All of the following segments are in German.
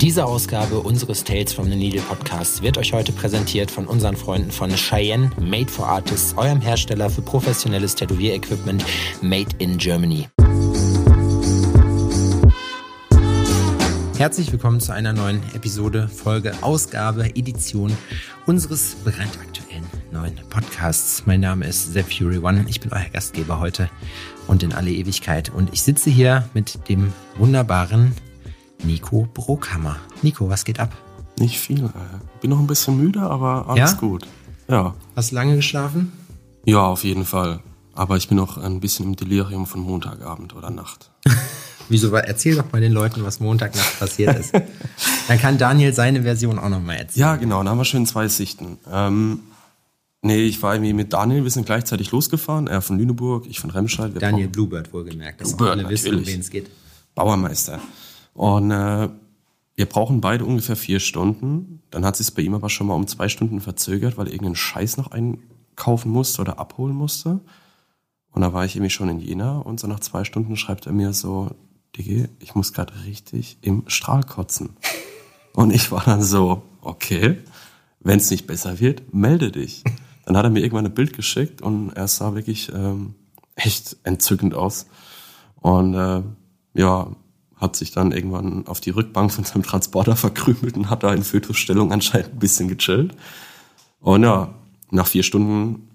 Diese Ausgabe unseres Tales from the Needle Podcasts wird euch heute präsentiert von unseren Freunden von Cheyenne Made for Artists, eurem Hersteller für professionelles Tätowierequipment Made in Germany. Herzlich willkommen zu einer neuen Episode, Folge, Ausgabe, Edition unseres brandaktuellen neuen Podcasts. Mein Name ist Sepp Fury One. Ich bin euer Gastgeber heute und in alle Ewigkeit. Und ich sitze hier mit dem wunderbaren Nico Brockhammer. Nico, was geht ab? Nicht viel. Äh, bin noch ein bisschen müde, aber alles Ja? gut. Ja. Hast du lange geschlafen? Ja, auf jeden Fall. Aber ich bin noch ein bisschen im Delirium von Montagabend oder Nacht. Wieso? Erzähl doch mal den Leuten, was Montagnacht passiert ist. Dann kann Daniel seine Version auch noch mal erzählen. Ja, genau, da haben wir schön zwei Sichten. Ähm, nee, ich war irgendwie mit Daniel, wir sind gleichzeitig losgefahren. Er von Lüneburg, ich von Remscheid. Wir Daniel Bluebird wohlgemerkt, dass Bluebird, alle wissen, um wen es geht. Bauermeister. Und äh, wir brauchen beide ungefähr vier Stunden. Dann hat sich bei ihm aber schon mal um zwei Stunden verzögert, weil er irgendeinen Scheiß noch einkaufen musste oder abholen musste. Und da war ich irgendwie schon in Jena und so nach zwei Stunden schreibt er mir so, Diggi, ich muss gerade richtig im Strahl kotzen. Und ich war dann so, okay, wenn es nicht besser wird, melde dich. Dann hat er mir irgendwann ein Bild geschickt und er sah wirklich ähm, echt entzückend aus. Und äh, ja, hat sich dann irgendwann auf die Rückbank von seinem Transporter verkrümelt und hat da in Fötusstellung anscheinend ein bisschen gechillt. Und ja, nach vier Stunden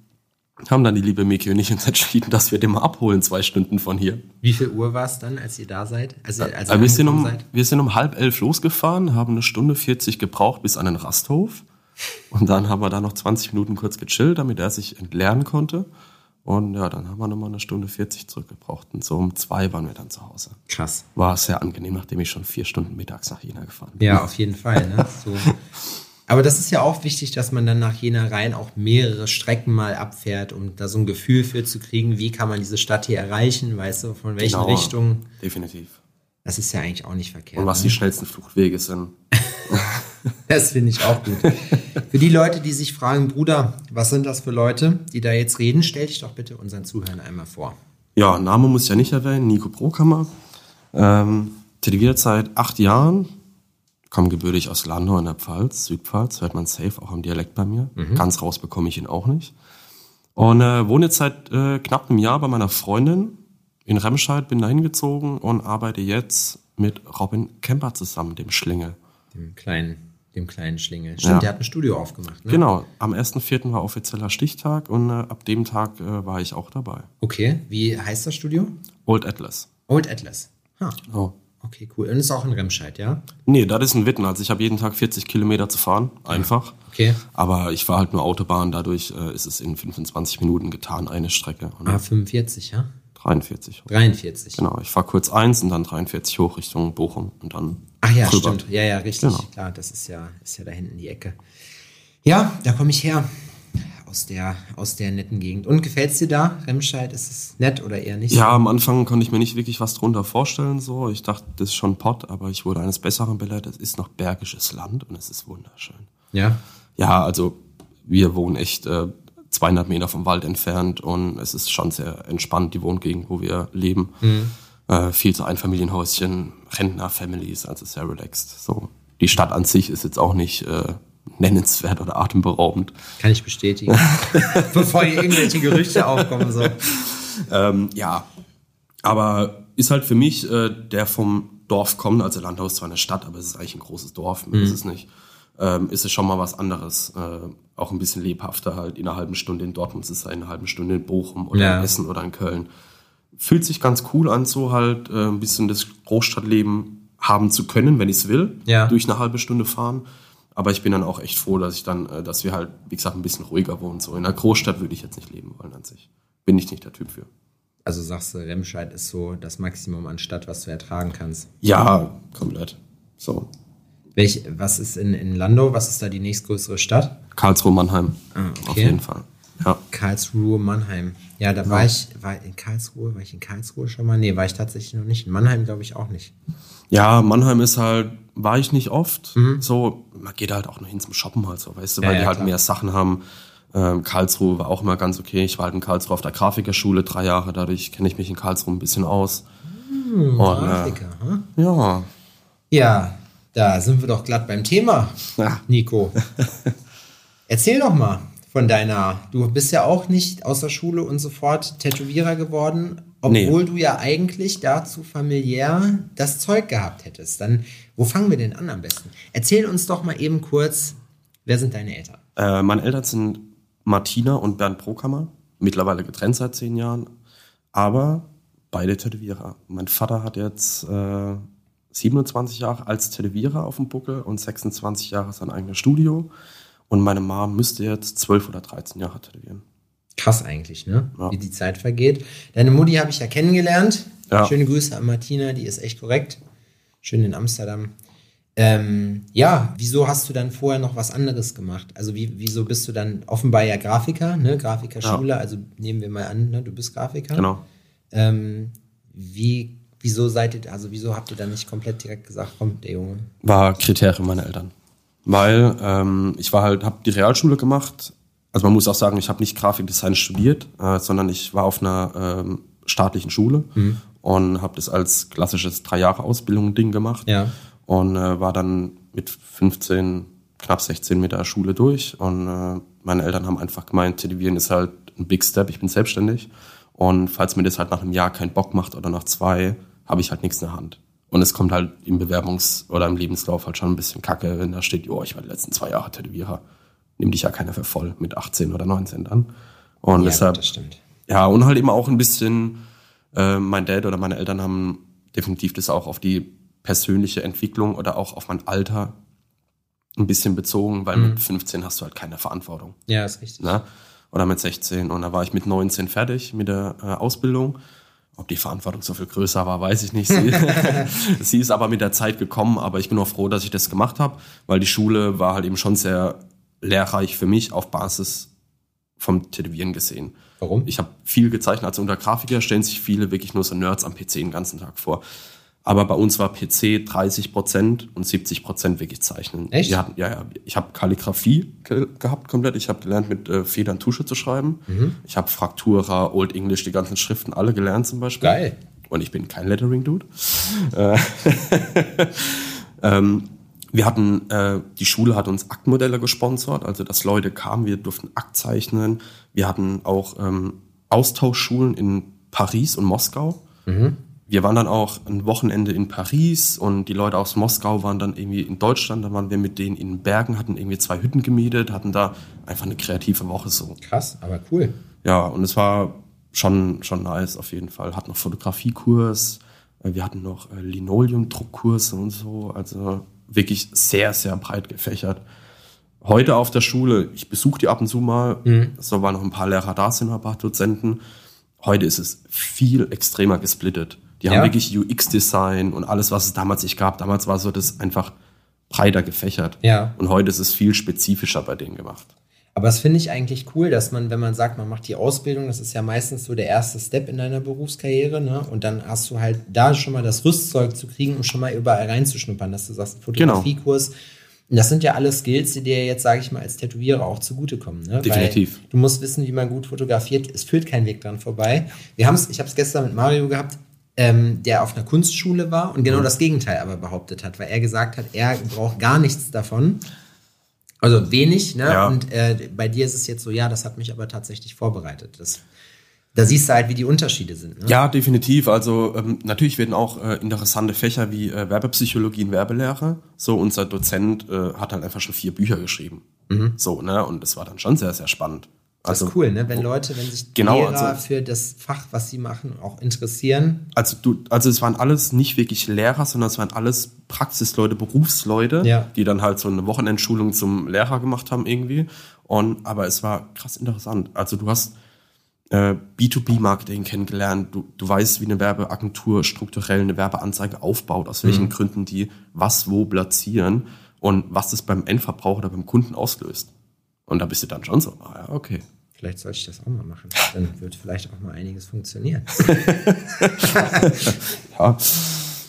haben dann die liebe Miki und ich uns entschieden, dass wir den mal abholen, zwei Stunden von hier. Wie viel Uhr war es dann, als ihr da seid? Also, als ihr Aber wir sind, um, seid? wir sind um halb elf losgefahren, haben eine Stunde 40 gebraucht bis an den Rasthof. Und dann haben wir da noch 20 Minuten kurz gechillt, damit er sich entleeren konnte. Und ja, dann haben wir nochmal eine Stunde 40 zurückgebraucht. Und so um zwei waren wir dann zu Hause. Krass. War sehr angenehm, nachdem ich schon vier Stunden mittags nach Jena gefahren bin. Ja, auf jeden Fall. Ne? So. Aber das ist ja auch wichtig, dass man dann nach Jena rein auch mehrere Strecken mal abfährt, um da so ein Gefühl für zu kriegen, wie kann man diese Stadt hier erreichen, weißt du, von welchen Genau. Richtungen. Definitiv. Das ist ja eigentlich auch nicht verkehrt. Und was die ne? schnellsten Fluchtwege sind. Das finde ich auch gut. für die Leute, die sich fragen, Bruder, was sind das für Leute, die da jetzt reden, stell dich doch bitte unseren Zuhörern einmal vor. Ja, Name muss ich ja nicht erwähnen, Nico Brokammer. Ähm, tätowiert seit acht Jahren. Komme gebürtig aus Landau in der Pfalz, Südpfalz, hört man safe auch am Dialekt bei mir. Ganz raus bekomme ich ihn auch nicht. Und äh, wohne jetzt seit äh, knapp einem Jahr bei meiner Freundin in Remscheid, bin da hingezogen und arbeite jetzt mit Robin Kemper zusammen, dem Schlingel. Dem kleinen, dem kleinen Schlingel. Stimmt, Ja. der hat ein Studio aufgemacht, ne? Genau, am 1.4. war offizieller Stichtag und äh, ab dem Tag äh, war ich auch dabei. Okay, wie heißt das Studio? Old Atlas. Old Atlas. Ha. Oh. Okay, cool. Und ist auch in Remscheid, ja? Nee, das ist ein Witten. Also ich habe jeden Tag 40 Kilometer zu fahren, einfach. Okay. Aber ich fahre halt nur Autobahn, dadurch äh, ist es in 25 Minuten getan, eine Strecke. Und Ah, 45, ja? 43. 43. Genau, ich fahre kurz eins und dann 43 hoch Richtung Bochum und dann Ach ja, rüber. stimmt. Ja, ja, richtig. Genau. Klar, das ist ja, ist ja da hinten die Ecke. Ja, da komme ich her. Aus der, aus der netten Gegend. Und gefällt's dir da? Remscheid, ist es nett oder eher nicht? Ja, am Anfang konnte ich mir nicht wirklich was drunter vorstellen. So, Ich dachte, das ist schon Pott, aber ich wurde eines Besseren belehrt. Es ist noch bergisches Land und es ist wunderschön. Ja. Ja, also wir wohnen echt äh, 200 Meter vom Wald entfernt und es ist schon sehr entspannt, die Wohngegend, wo wir leben. Äh, viel zu Einfamilienhäuschen, Rentner-Families, also sehr relaxed. So. Die Stadt an sich ist jetzt auch nicht äh, nennenswert oder atemberaubend. Kann ich bestätigen. Bevor hier irgendwelche Gerüchte aufkommen. So. Ähm, ja, aber ist halt für mich, äh, der vom Dorf kommt, also Landhaus zwar eine Stadt, aber es ist eigentlich ein großes Dorf, mehr ist es nicht. Ähm, ist es schon mal was anderes. Äh, auch ein bisschen lebhafter halt in einer halben Stunde in Dortmund zu sein, in einer halben Stunde in Bochum oder Ja. in Essen oder in Köln. Fühlt sich ganz cool an, so halt äh, ein bisschen das Großstadtleben haben zu können, wenn ich es will, Ja. durch eine halbe Stunde fahren. Aber ich bin dann auch echt froh, dass ich dann, äh, dass wir halt, wie gesagt, ein bisschen ruhiger wohnen. So in einer Großstadt würde ich jetzt nicht leben wollen an sich. Bin ich nicht der Typ für. Also sagst du, Remscheid ist so das Maximum an Stadt, was du ertragen kannst. Ja, komplett. So. Welch, was ist in, in Landau? Was ist da die nächstgrößere Stadt? Karlsruhe, Mannheim. Ah, Auf okay. jeden Fall. Ja. Karlsruhe, Mannheim. Ja, da war ich, war in Karlsruhe, war ich in Karlsruhe schon mal? Nee, war ich tatsächlich noch nicht. In Mannheim glaube ich auch nicht. ja, Mannheim ist halt, war ich nicht oft. So, man geht halt auch nur hin zum Shoppen halt so, weißt du, Ja, weil ja, die halt klar. mehr Sachen haben. Ähm, Karlsruhe war auch immer ganz okay. Ich war halt in Karlsruhe auf der Grafikerschule drei Jahre, dadurch kenne ich mich in Karlsruhe ein bisschen aus. Und, äh, Grafiker, hm? ja, Ja, Da sind wir doch glatt beim Thema, Ja. Nico. Erzähl doch mal von deiner. Du bist ja auch nicht aus der Schule und sofort Tätowierer geworden, obwohl Nee. du ja eigentlich dazu familiär das Zeug gehabt hättest. Dann, wo fangen wir denn an am besten? Erzähl uns doch mal eben kurz, wer sind deine Eltern? Äh, meine Eltern sind Martina und Bernd Prokammer, mittlerweile getrennt seit zehn Jahren, aber beide Tätowierer. Mein Vater hat jetzt äh, 27 Jahre als Tätowierer auf dem Buckel und 26 Jahre sein eigenes Studio. Und meine Mom müsste jetzt 12 oder 13 Jahre tätowieren. Krass eigentlich, ne? Ja. Wie die Zeit vergeht. Deine Mutti habe ich ja kennengelernt. Ja. Schöne Grüße an Martina, die ist echt korrekt. Schön in Amsterdam. Ähm, ja, wieso hast du dann vorher noch was anderes gemacht? Also wie, wieso bist du dann offenbar ja Grafiker, ne? Grafikerschule, also nehmen wir mal an, ne? du bist Grafiker. Genau. Ähm, wie, wieso seid ihr, also wieso habt ihr dann nicht komplett direkt gesagt, komm, der Junge? War Kriterium meiner Eltern. Weil ähm, ich war halt, habe die Realschule gemacht. Also man muss auch sagen, ich habe nicht Grafikdesign studiert, äh, sondern ich war auf einer ähm, staatlichen Schule und habe das als klassisches drei Jahre Ausbildung Ding gemacht Ja. und äh, war dann mit 15 knapp 16 mit der Schule durch und äh, meine Eltern haben einfach gemeint, Tätowieren ist halt ein Big Step, ich bin selbstständig und falls mir das halt nach einem Jahr keinen Bock macht oder nach zwei, habe ich halt nichts in der Hand. Und es kommt halt im Bewerbungs- oder im Lebenslauf halt schon ein bisschen kacke, wenn da steht, jo, ich war die letzten zwei Jahre Tätowierer. Nimmt dich ja keiner für voll mit 18 oder 19 dann. Und Ja, deshalb, das stimmt. ja, und halt eben auch ein bisschen, äh, mein Dad oder meine Eltern haben definitiv das auch auf die persönliche Entwicklung oder auch auf mein Alter ein bisschen bezogen, weil mit 15 hast du halt keine Verantwortung. Ja, ist richtig. Ne? Oder mit 16. Und da war ich mit 19 fertig mit der äh, Ausbildung. Ob die Verantwortung so viel größer war, weiß ich nicht. Sie, sie ist aber mit der Zeit gekommen, aber ich bin auch froh, dass ich das gemacht habe, weil die Schule war halt eben schon sehr lehrreich für mich auf Basis vom Tätowieren gesehen. Warum? Ich habe viel gezeichnet, also unter Grafiker stellen sich viele wirklich nur so Nerds am PC den ganzen Tag vor. Aber bei uns war PC 30 Prozent und 70 Prozent wirklich zeichnen. Echt? Hatten, ja, ja. Ich habe Kalligrafie ge gehabt komplett. Ich habe gelernt, mit äh, Federn Tusche zu schreiben. Mhm. Ich habe Fraktura, Old English, die ganzen Schriften alle gelernt zum Beispiel. Geil. Und ich bin kein Lettering-Dude. Äh, ähm, wir hatten, äh, die Schule hat uns Aktmodelle gesponsert, also dass Leute kamen, wir durften Akt zeichnen. Wir hatten auch ähm, Austauschschulen in Paris und Moskau. Wir waren dann auch ein Wochenende in Paris und die Leute aus Moskau waren dann irgendwie in Deutschland. Dann waren wir mit denen in Bergen, hatten irgendwie zwei Hütten gemietet, hatten da einfach eine kreative Woche so. Krass, aber cool. Ja, und es war schon, schon nice auf jeden Fall. Hatten noch Fotografiekurs, äh, wir hatten noch äh, Linoleum-Druckkurse und so. Also wirklich sehr, sehr breit gefächert. Heute auf der Schule, ich besuche die ab und zu mal, so weil noch ein paar Lehrer da sind, ein paar Dozenten. Heute ist es viel extremer gesplittet. Die haben Ja. wirklich UX-Design und alles, was es damals nicht gab. Damals war so das einfach breiter gefächert. Ja. Und heute ist es viel spezifischer bei denen gemacht. Aber das finde ich eigentlich cool, dass man, wenn man sagt, man macht die Ausbildung, das ist ja meistens so der erste Step in deiner Berufskarriere, ne? Und dann hast du halt da schon mal das Rüstzeug zu kriegen, um schon mal überall reinzuschnuppern, dass du sagst, Fotografiekurs. Und das sind ja alles Skills, die dir jetzt, sage ich mal, als Tätowierer auch zugutekommen. Ne? Definitiv. Weil du musst wissen, wie man gut fotografiert. Es führt kein Weg dran vorbei. Wir haben's, ich habe es gestern mit Mario gehabt, ähm, der auf einer Kunstschule war und Mhm. genau das Gegenteil aber behauptet hat, weil er gesagt hat, er braucht gar nichts davon. Also wenig, ne? Ja. Und äh, bei dir ist es jetzt so, ja, das hat mich aber tatsächlich vorbereitet. Das, da siehst du halt, wie die Unterschiede sind. Ne? Ja, definitiv. Also ähm, natürlich werden auch äh, interessante Fächer wie äh, Werbepsychologie und Werbelehre. So, unser Dozent äh, hat halt einfach schon vier Bücher geschrieben. So, ne? Und das war dann schon sehr, sehr spannend. Das Also, ist cool, ne? Wenn Leute, wenn sich Genau, Lehrer also- für das Fach, was sie machen, auch interessieren. also du, also es waren alles nicht wirklich Lehrer, sondern es waren alles Praxisleute, Berufsleute, Ja. die dann halt so eine Wochenendschulung zum Lehrer gemacht haben irgendwie. Und aber es war krass interessant. Also du hast äh, B2B-Marketing kennengelernt. Du, du weißt, wie eine Werbeagentur strukturell eine Werbeanzeige aufbaut, aus welchen Gründen die was wo platzieren und was das beim Endverbraucher oder beim Kunden auslöst. Und da bist du dann schon so, ah ja, okay. Vielleicht sollte ich das auch mal machen. Dann wird vielleicht auch mal einiges funktionieren. Ja,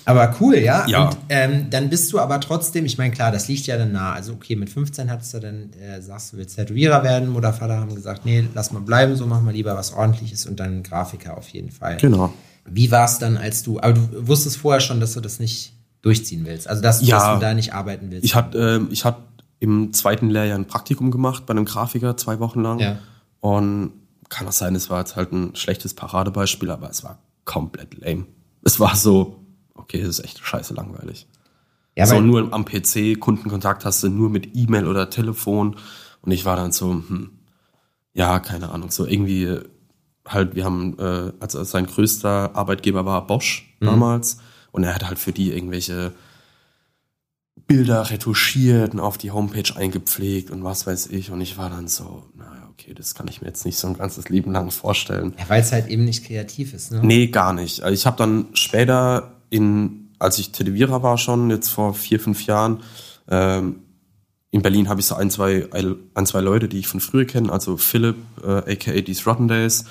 Aber cool, ja. Ja. Und ähm, dann bist du aber trotzdem, ich meine, klar, das liegt ja dann nah. Also, okay, mit 15 hattest du dann, äh, sagst du, willst Tätowierer werden. Mutter, Vater haben gesagt, nee, lass mal bleiben, so machen wir lieber was ordentliches und dann Grafiker auf jeden Fall. genau. Wie war es dann, als du, aber du wusstest vorher schon, dass du das nicht durchziehen willst. Also dass, Ja. dass du da nicht arbeiten willst. Ich hatte ähm, ich hatte im zweiten Lehrjahr ein Praktikum gemacht bei einem Grafiker, zwei Wochen lang. Ja. Und kann auch sein, es war jetzt halt ein schlechtes Paradebeispiel, aber es war komplett lame. Es war so, okay, es ist echt scheiße langweilig. ja, so nur am PC, Kundenkontakt hast du nur mit E-Mail oder Telefon. Und ich war dann so, hm, ja, keine Ahnung, so irgendwie halt, wir haben, äh, also sein größter Arbeitgeber war Bosch Mhm. damals. Und er hat halt für die irgendwelche Bilder retuschiert und auf die Homepage eingepflegt und was weiß ich. Und ich war dann so, naja, okay, das kann ich mir jetzt nicht so ein ganzes Leben lang vorstellen. ja, weil es halt eben nicht kreativ ist. Ne? Nee, gar nicht. Also ich habe dann später in, als ich Tätowierer war schon, jetzt vor vier, fünf Jahren, ähm, in Berlin habe ich so ein, zwei, ein, zwei Leute, die ich von früher kenne, also Philipp, äh, aka These Rotten Days.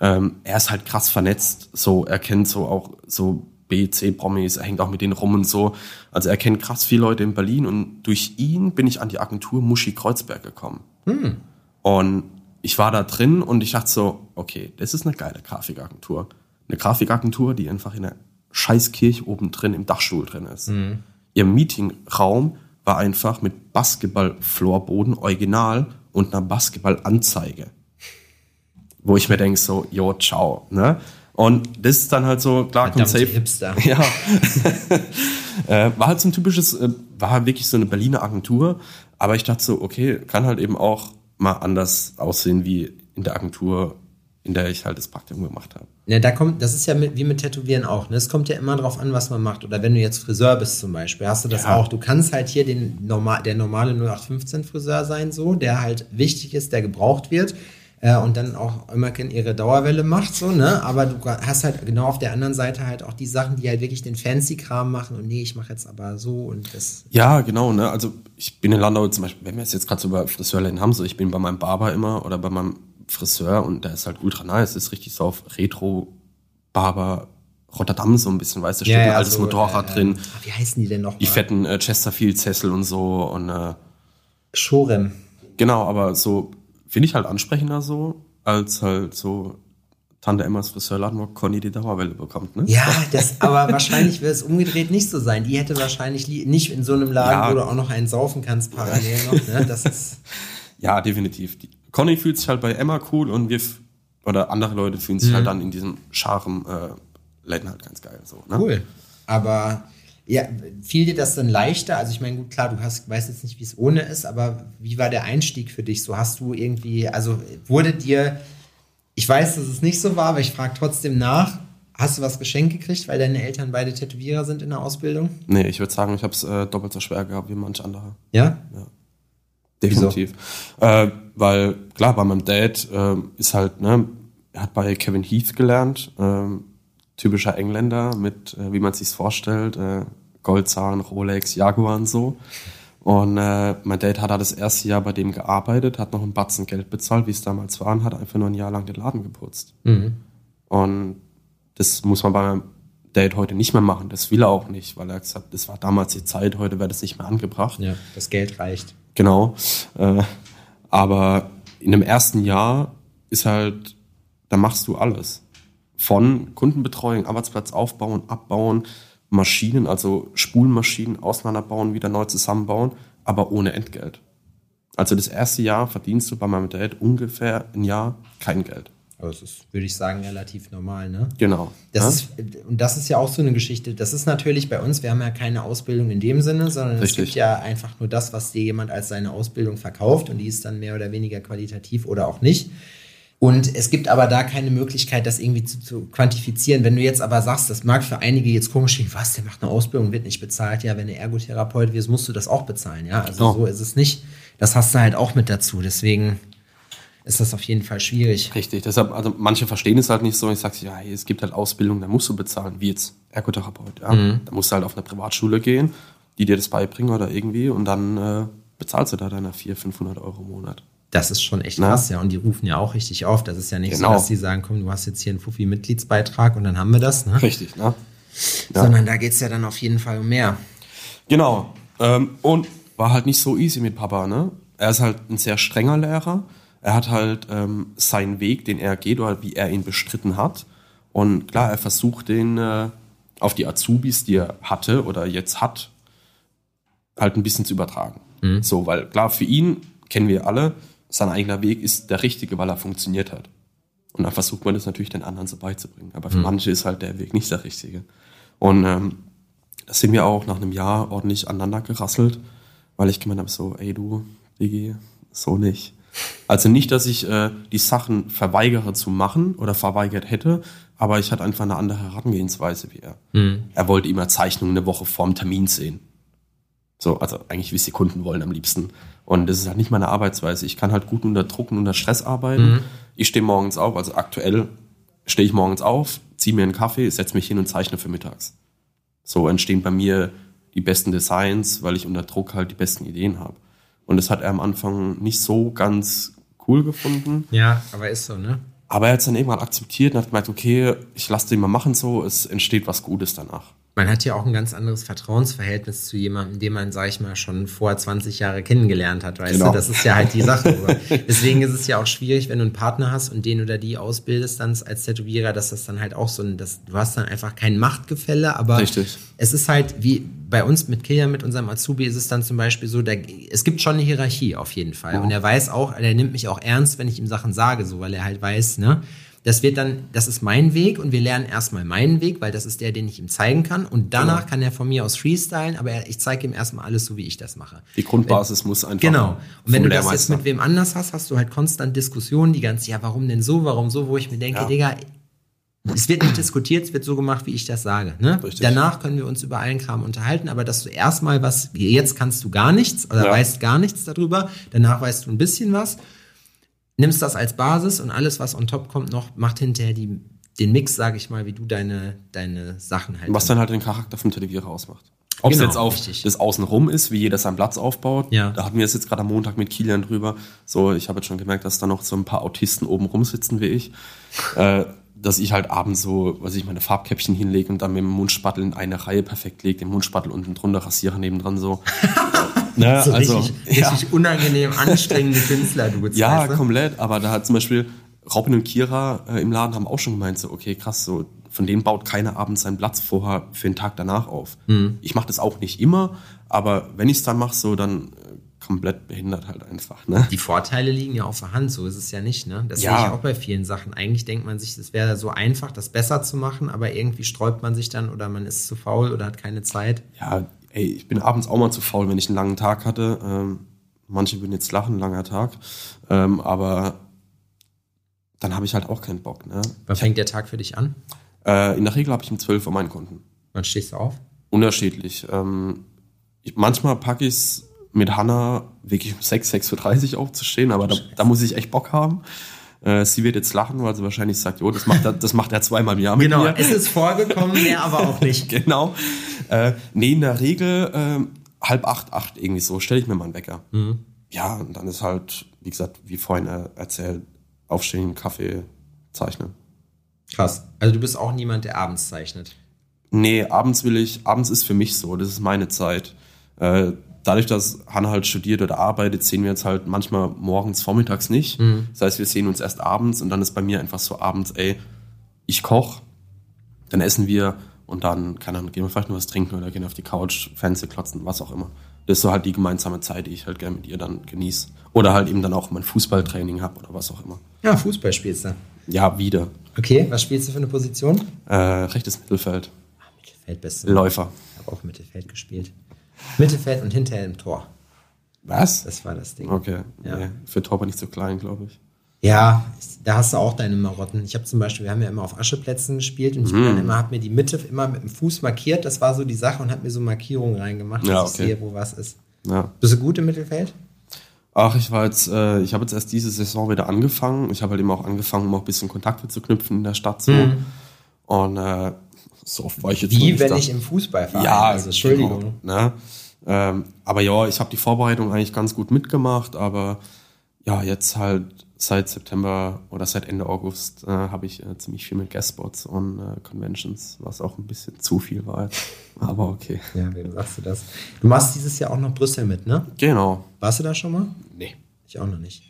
Ähm, er ist halt krass vernetzt, so, er kennt so auch so B, C-Promis, er hängt auch mit denen rum und so. Also er kennt krass viele Leute in Berlin und durch ihn bin ich an die Agentur Muschi Kreuzberg gekommen. Und ich war da drin und ich dachte so, okay, das ist eine geile Grafikagentur. Eine Grafikagentur, die einfach in einer Scheißkirche oben drin im Dachstuhl drin ist. Ihr Meetingraum war einfach mit Basketball-Floorboden original und einer Basketball-Anzeige. Wo ich mir denke so, jo, ciao, ne? Und das ist dann halt so, klar, Verdammte safe. Hipster. Ja. äh, war halt so ein typisches, äh, war halt wirklich so eine Berliner Agentur. Aber ich dachte so, okay, kann halt eben auch mal anders aussehen wie in der Agentur, in der ich halt das Praktikum gemacht habe. Ne, da kommt, das ist ja mit, wie mit Tätowieren auch. Ne? Es kommt ja immer drauf an, was man macht. Oder wenn du jetzt Friseur bist zum Beispiel, hast du das Ja. auch. Du kannst halt hier den normal, der normale 0815 Friseur sein, so, der halt wichtig ist, der gebraucht wird. Äh, und dann auch immer ihre Dauerwelle macht, so, ne? Aber du hast halt genau auf der anderen Seite halt auch die Sachen, die halt wirklich den Fancy-Kram machen und nee, ich mache jetzt aber so und das. Ja, genau, ne? Also ich bin in Landau zum Beispiel, wenn wir es jetzt gerade so über Friseurläden haben, so ich bin bei meinem Barber immer oder bei meinem Friseur und der ist halt ultra nice, ist richtig so auf Retro-Barber Rotterdam so ein bisschen, weißt du, da steht ein altes so, Motorrad äh, drin, ah, Wie heißen die denn noch? die fetten äh, Chesterfield-Sessel und so und äh, Shorem. Genau, aber so finde ich halt ansprechender so, als halt so Tante Emmas Friseurladen, wo Conny die Dauerwelle bekommt, ne? Ja, das, aber wahrscheinlich wird es umgedreht nicht so sein. Die hätte wahrscheinlich li- nicht in so einem Laden, Ja. wo du auch noch einen saufen kannst parallel noch. Ne? Das ist, Ja, definitiv. Die, Conny fühlt sich halt bei Emma cool und wir oder andere Leute fühlen sich halt dann in diesem Charme äh, Läden halt ganz geil so, ne? cool. Aber ja, fiel dir das dann leichter? Also ich meine, gut, klar, du hast, weißt jetzt nicht, wie es ohne ist, aber wie war der Einstieg für dich? So hast du irgendwie, also wurde dir, ich weiß, dass es nicht so war, aber ich frage trotzdem nach, hast du was geschenkt gekriegt, weil deine Eltern beide Tätowierer sind in der Ausbildung? Nee, ich würde sagen, ich habe es äh, doppelt so schwer gehabt wie manch andere. Ja? Definitiv. Äh, weil klar, bei meinem Dad äh, ist halt, ne, er hat bei Kevin Heath gelernt, ähm, typischer Engländer mit, äh, wie man sich's vorstellt, äh, Goldzahn, Rolex, Jaguar und so. Und äh, mein Dad hat da das erste Jahr bei dem gearbeitet, hat noch ein Batzen Geld bezahlt, wie es damals war, und hat einfach nur ein Jahr lang den Laden geputzt. Und das muss man bei meinem Dad heute nicht mehr machen. Das will er auch nicht, weil er gesagt hat, das war damals die Zeit, heute wäre das nicht mehr angebracht. Ja, das Geld reicht. Genau. Äh, aber in dem ersten Jahr ist halt, da machst du alles. Von Kundenbetreuung, Arbeitsplatz aufbauen, abbauen, Maschinen, also Spulmaschinen auseinanderbauen, wieder neu zusammenbauen, aber ohne Entgelt. Also das erste Jahr verdienst du bei meinem Dad ungefähr ein Jahr kein Geld. Aber das ist, würde ich sagen, relativ normal, ne? Genau. Das Ja? ist, und das ist ja auch so eine Geschichte. Das ist natürlich bei uns, wir haben ja keine Ausbildung in dem Sinne, sondern es Richtig. gibt ja einfach nur das, was dir jemand als seine Ausbildung verkauft und die ist dann mehr oder weniger qualitativ oder auch nicht. Und es gibt aber da keine Möglichkeit, das irgendwie zu, zu quantifizieren. Wenn du jetzt aber sagst, das mag für einige jetzt komisch klingen, was, der macht eine Ausbildung, wird nicht bezahlt. Ja, wenn du Ergotherapeut wirst, musst du das auch bezahlen. Ja, also Oh. so ist es nicht. Das hast du halt auch mit dazu. Deswegen ist das auf jeden Fall schwierig. Richtig, deshalb, also manche verstehen es halt nicht so. Ich sage, ja, es gibt halt Ausbildung, da musst du bezahlen, wie jetzt Ergotherapeut. Ja? Mhm. Da musst du halt auf eine Privatschule gehen, die dir das beibringen oder irgendwie und dann äh, bezahlst du da deine 400, 500 Euro im Monat. Das ist schon echt Na? krass, ja. Und die rufen ja auch richtig auf. Das ist ja nicht Genau. so, dass die sagen, komm, du hast jetzt hier einen Fuffi-Mitgliedsbeitrag und dann haben wir das, ne? Richtig, ne? Ja. Sondern da geht's ja dann auf jeden Fall um mehr. Genau. Ähm, und war halt nicht so easy mit Papa, ne? Er ist halt ein sehr strenger Lehrer. Er hat halt ähm, seinen Weg, den er geht oder wie er ihn bestritten hat. Und klar, er versucht den, äh, auf die Azubis, die er hatte oder jetzt hat, halt ein bisschen zu übertragen. Mhm. So, weil klar, für ihn kennen wir alle, sein eigener Weg ist der richtige, weil er funktioniert hat. Und dann versucht man das natürlich den anderen so beizubringen. Aber für Mhm. manche ist halt der Weg nicht der richtige. Und ähm, da sind wir auch nach einem Jahr ordentlich aneinander gerasselt, weil ich gemeint habe, so, ey du, Digi, so nicht. Also nicht, dass ich äh, die Sachen verweigere zu machen oder verweigert hätte, aber ich hatte einfach eine andere Herangehensweise wie er. Mhm. Er wollte immer Zeichnungen eine Woche vorm Termin sehen. So, also eigentlich, wie es die Kunden wollen am liebsten. Und das ist halt nicht meine Arbeitsweise. Ich kann halt gut unter Druck und unter Stress arbeiten. Ich stehe morgens auf, also aktuell stehe ich morgens auf, ziehe mir einen Kaffee, setze mich hin und zeichne für mittags. So entstehen bei mir die besten Designs, weil ich unter Druck halt die besten Ideen habe. Und das hat er am Anfang nicht so ganz cool gefunden. Ja, aber ist so, ne? Aber er hat es dann irgendwann akzeptiert und hat gemeint, okay, ich lasse den mal machen so, es entsteht was Gutes danach. Man hat ja auch ein ganz anderes Vertrauensverhältnis zu jemandem, den man, sag ich mal, schon vor 20 Jahre kennengelernt hat, weißt Genau. du? Das ist ja halt die Sache. Deswegen ist es ja auch schwierig, wenn du einen Partner hast und den oder die ausbildest dann als Tätowierer, dass das dann halt auch so ein, das, du hast dann einfach kein Machtgefälle, aber Richtig. es ist halt wie bei uns mit Kilian, mit unserem Azubi, ist es dann zum Beispiel so, da, es gibt schon eine Hierarchie auf jeden Fall. Und er weiß auch, er nimmt mich auch ernst, wenn ich ihm Sachen sage, so, weil er halt weiß, ne, das wird dann, das ist mein Weg und wir lernen erstmal meinen Weg, weil das ist der, den ich ihm zeigen kann. Und danach kann er von mir aus freestylen, aber er, ich zeige ihm erstmal alles so, wie ich das mache. Die Grundbasis muss einfach. Genau. Und wenn du das jetzt mit wem anders hast, hast du halt konstant Diskussionen, die ganze, ja, warum denn so, warum so, wo ich mir denke, Ja. Digga, es wird nicht diskutiert, es wird so gemacht, wie ich das sage. Ne? Danach können wir uns über allen Kram unterhalten, aber dass du erstmal was, jetzt kannst du gar nichts oder Ja. weißt gar nichts darüber, danach weißt du ein bisschen was, nimmst das als Basis und alles, was on top kommt, noch macht hinterher die, den Mix, sage ich mal, wie du deine, deine Sachen halt. Was dann halt den Charakter vom Tätowierer ausmacht. Ob es Genau, jetzt auf richtig. das Außenrum ist, wie jeder seinen Platz aufbaut. Ja. Da hatten wir es jetzt gerade am Montag mit Kilian drüber. So, ich habe jetzt schon gemerkt, dass da noch so ein paar Autisten oben rumsitzen wie ich. äh, dass ich halt abends so, was ich meine Farbkäppchen hinlege und dann mit dem Mundspattel in eine Reihe perfekt lege, den Mundspattel unten drunter rasiere nebendran so. ne, so also, richtig, ja. richtig unangenehm anstrengende Künstler, du Ja, weißt du? komplett. Aber da hat zum Beispiel Robin und Kira äh, im Laden haben auch schon gemeint, so, okay, krass, so, von denen baut keiner abends seinen Platz vorher für den Tag danach auf. Mhm. Ich mache das auch nicht immer, aber wenn ich es dann mache, so, dann äh, komplett behindert halt einfach. Ne? Die Vorteile liegen ja auf der Hand, so ist es ja nicht, ne? Das Ja. sehe ich auch bei vielen Sachen. Eigentlich denkt man sich, es wäre so einfach, das besser zu machen, aber irgendwie sträubt man sich dann oder man ist zu faul oder hat keine Zeit. Ja, ey, ich bin abends auch mal zu faul, wenn ich einen langen Tag hatte. Ähm, manche würden jetzt lachen, langer Tag. Ähm, aber dann habe ich halt auch keinen Bock. Ne? Wann fängt der Tag für dich an? Äh, in der Regel habe ich um 12 Uhr meinen Kunden. Wann stehst du auf? unterschiedlich. Ähm, ich, manchmal packe ich es mit Hanna wirklich um 6, 6.30 Uhr aufzustehen, aber da, da muss ich echt Bock haben. Äh, sie wird jetzt lachen, weil sie wahrscheinlich sagt, jo, das macht er, das macht er zweimal im Jahr mit Genau, mir. es ist vorgekommen, mehr aber auch nicht. genau. Äh, nee, in der Regel ähm, halb acht, acht irgendwie so, stelle ich mir mal einen Wecker. Mhm. Ja, und dann ist halt, wie gesagt, wie vorhin äh, erzählt, aufstehen, Kaffee, zeichnen. Krass. Also du bist auch niemand, der abends zeichnet. Nee, abends will ich, abends ist für mich so, das ist meine Zeit. Äh, dadurch, dass Hanna halt studiert oder arbeitet, sehen wir uns halt manchmal morgens, vormittags nicht. Das heißt, wir sehen uns erst abends und dann ist bei mir einfach so abends, ey, ich koch, dann essen wir und dann, keine Ahnung, gehen wir vielleicht noch was trinken oder gehen auf die Couch, Fernseher klotzen, was auch immer. Das ist so halt die gemeinsame Zeit, die ich halt gerne mit ihr dann genieße. Oder halt eben dann auch mein Fußballtraining habe oder was auch immer. Ja, Fußball spielst du. Ja, wieder. Okay, was spielst du für eine Position? Äh, rechtes Mittelfeld. Ah, Mittelfeld bist du. Läufer. Ich habe auch Mittelfeld gespielt. Mittelfeld und hinterher im Tor. Was? Das war das Ding. Okay. Ja. Nee, für Torber nicht so klein, glaube ich. Ja, da hast du auch deine Marotten. Ich habe zum Beispiel, wir haben ja immer auf Ascheplätzen gespielt und ich Mhm. habe mir die Mitte immer mit dem Fuß markiert. Das war so die Sache und habe mir so Markierungen reingemacht, dass Ja, ich okay. sehe, wo was ist. Ja. Bist du gut im Mittelfeld? Ach, ich war jetzt, äh, ich habe jetzt erst diese Saison wieder angefangen. Ich habe halt eben auch angefangen, um auch ein bisschen Kontakte zu knüpfen in der Stadt so. Und äh, so oft war ich jetzt Mhm. Wie wenn da. ich im Fußballverein. Ja, also Entschuldigung. Genau, ne? ähm, aber ja, ich habe die Vorbereitung eigentlich ganz gut mitgemacht, aber ja, jetzt halt seit September oder seit Ende August äh, habe ich äh, ziemlich viel mit Guestspots und äh, Conventions, was auch ein bisschen zu viel war. Aber okay. Ja, wem sagst du das? Du machst dieses Jahr auch noch Brüssel mit, ne? Genau. Warst du da schon mal? Nee. Ich auch noch nicht.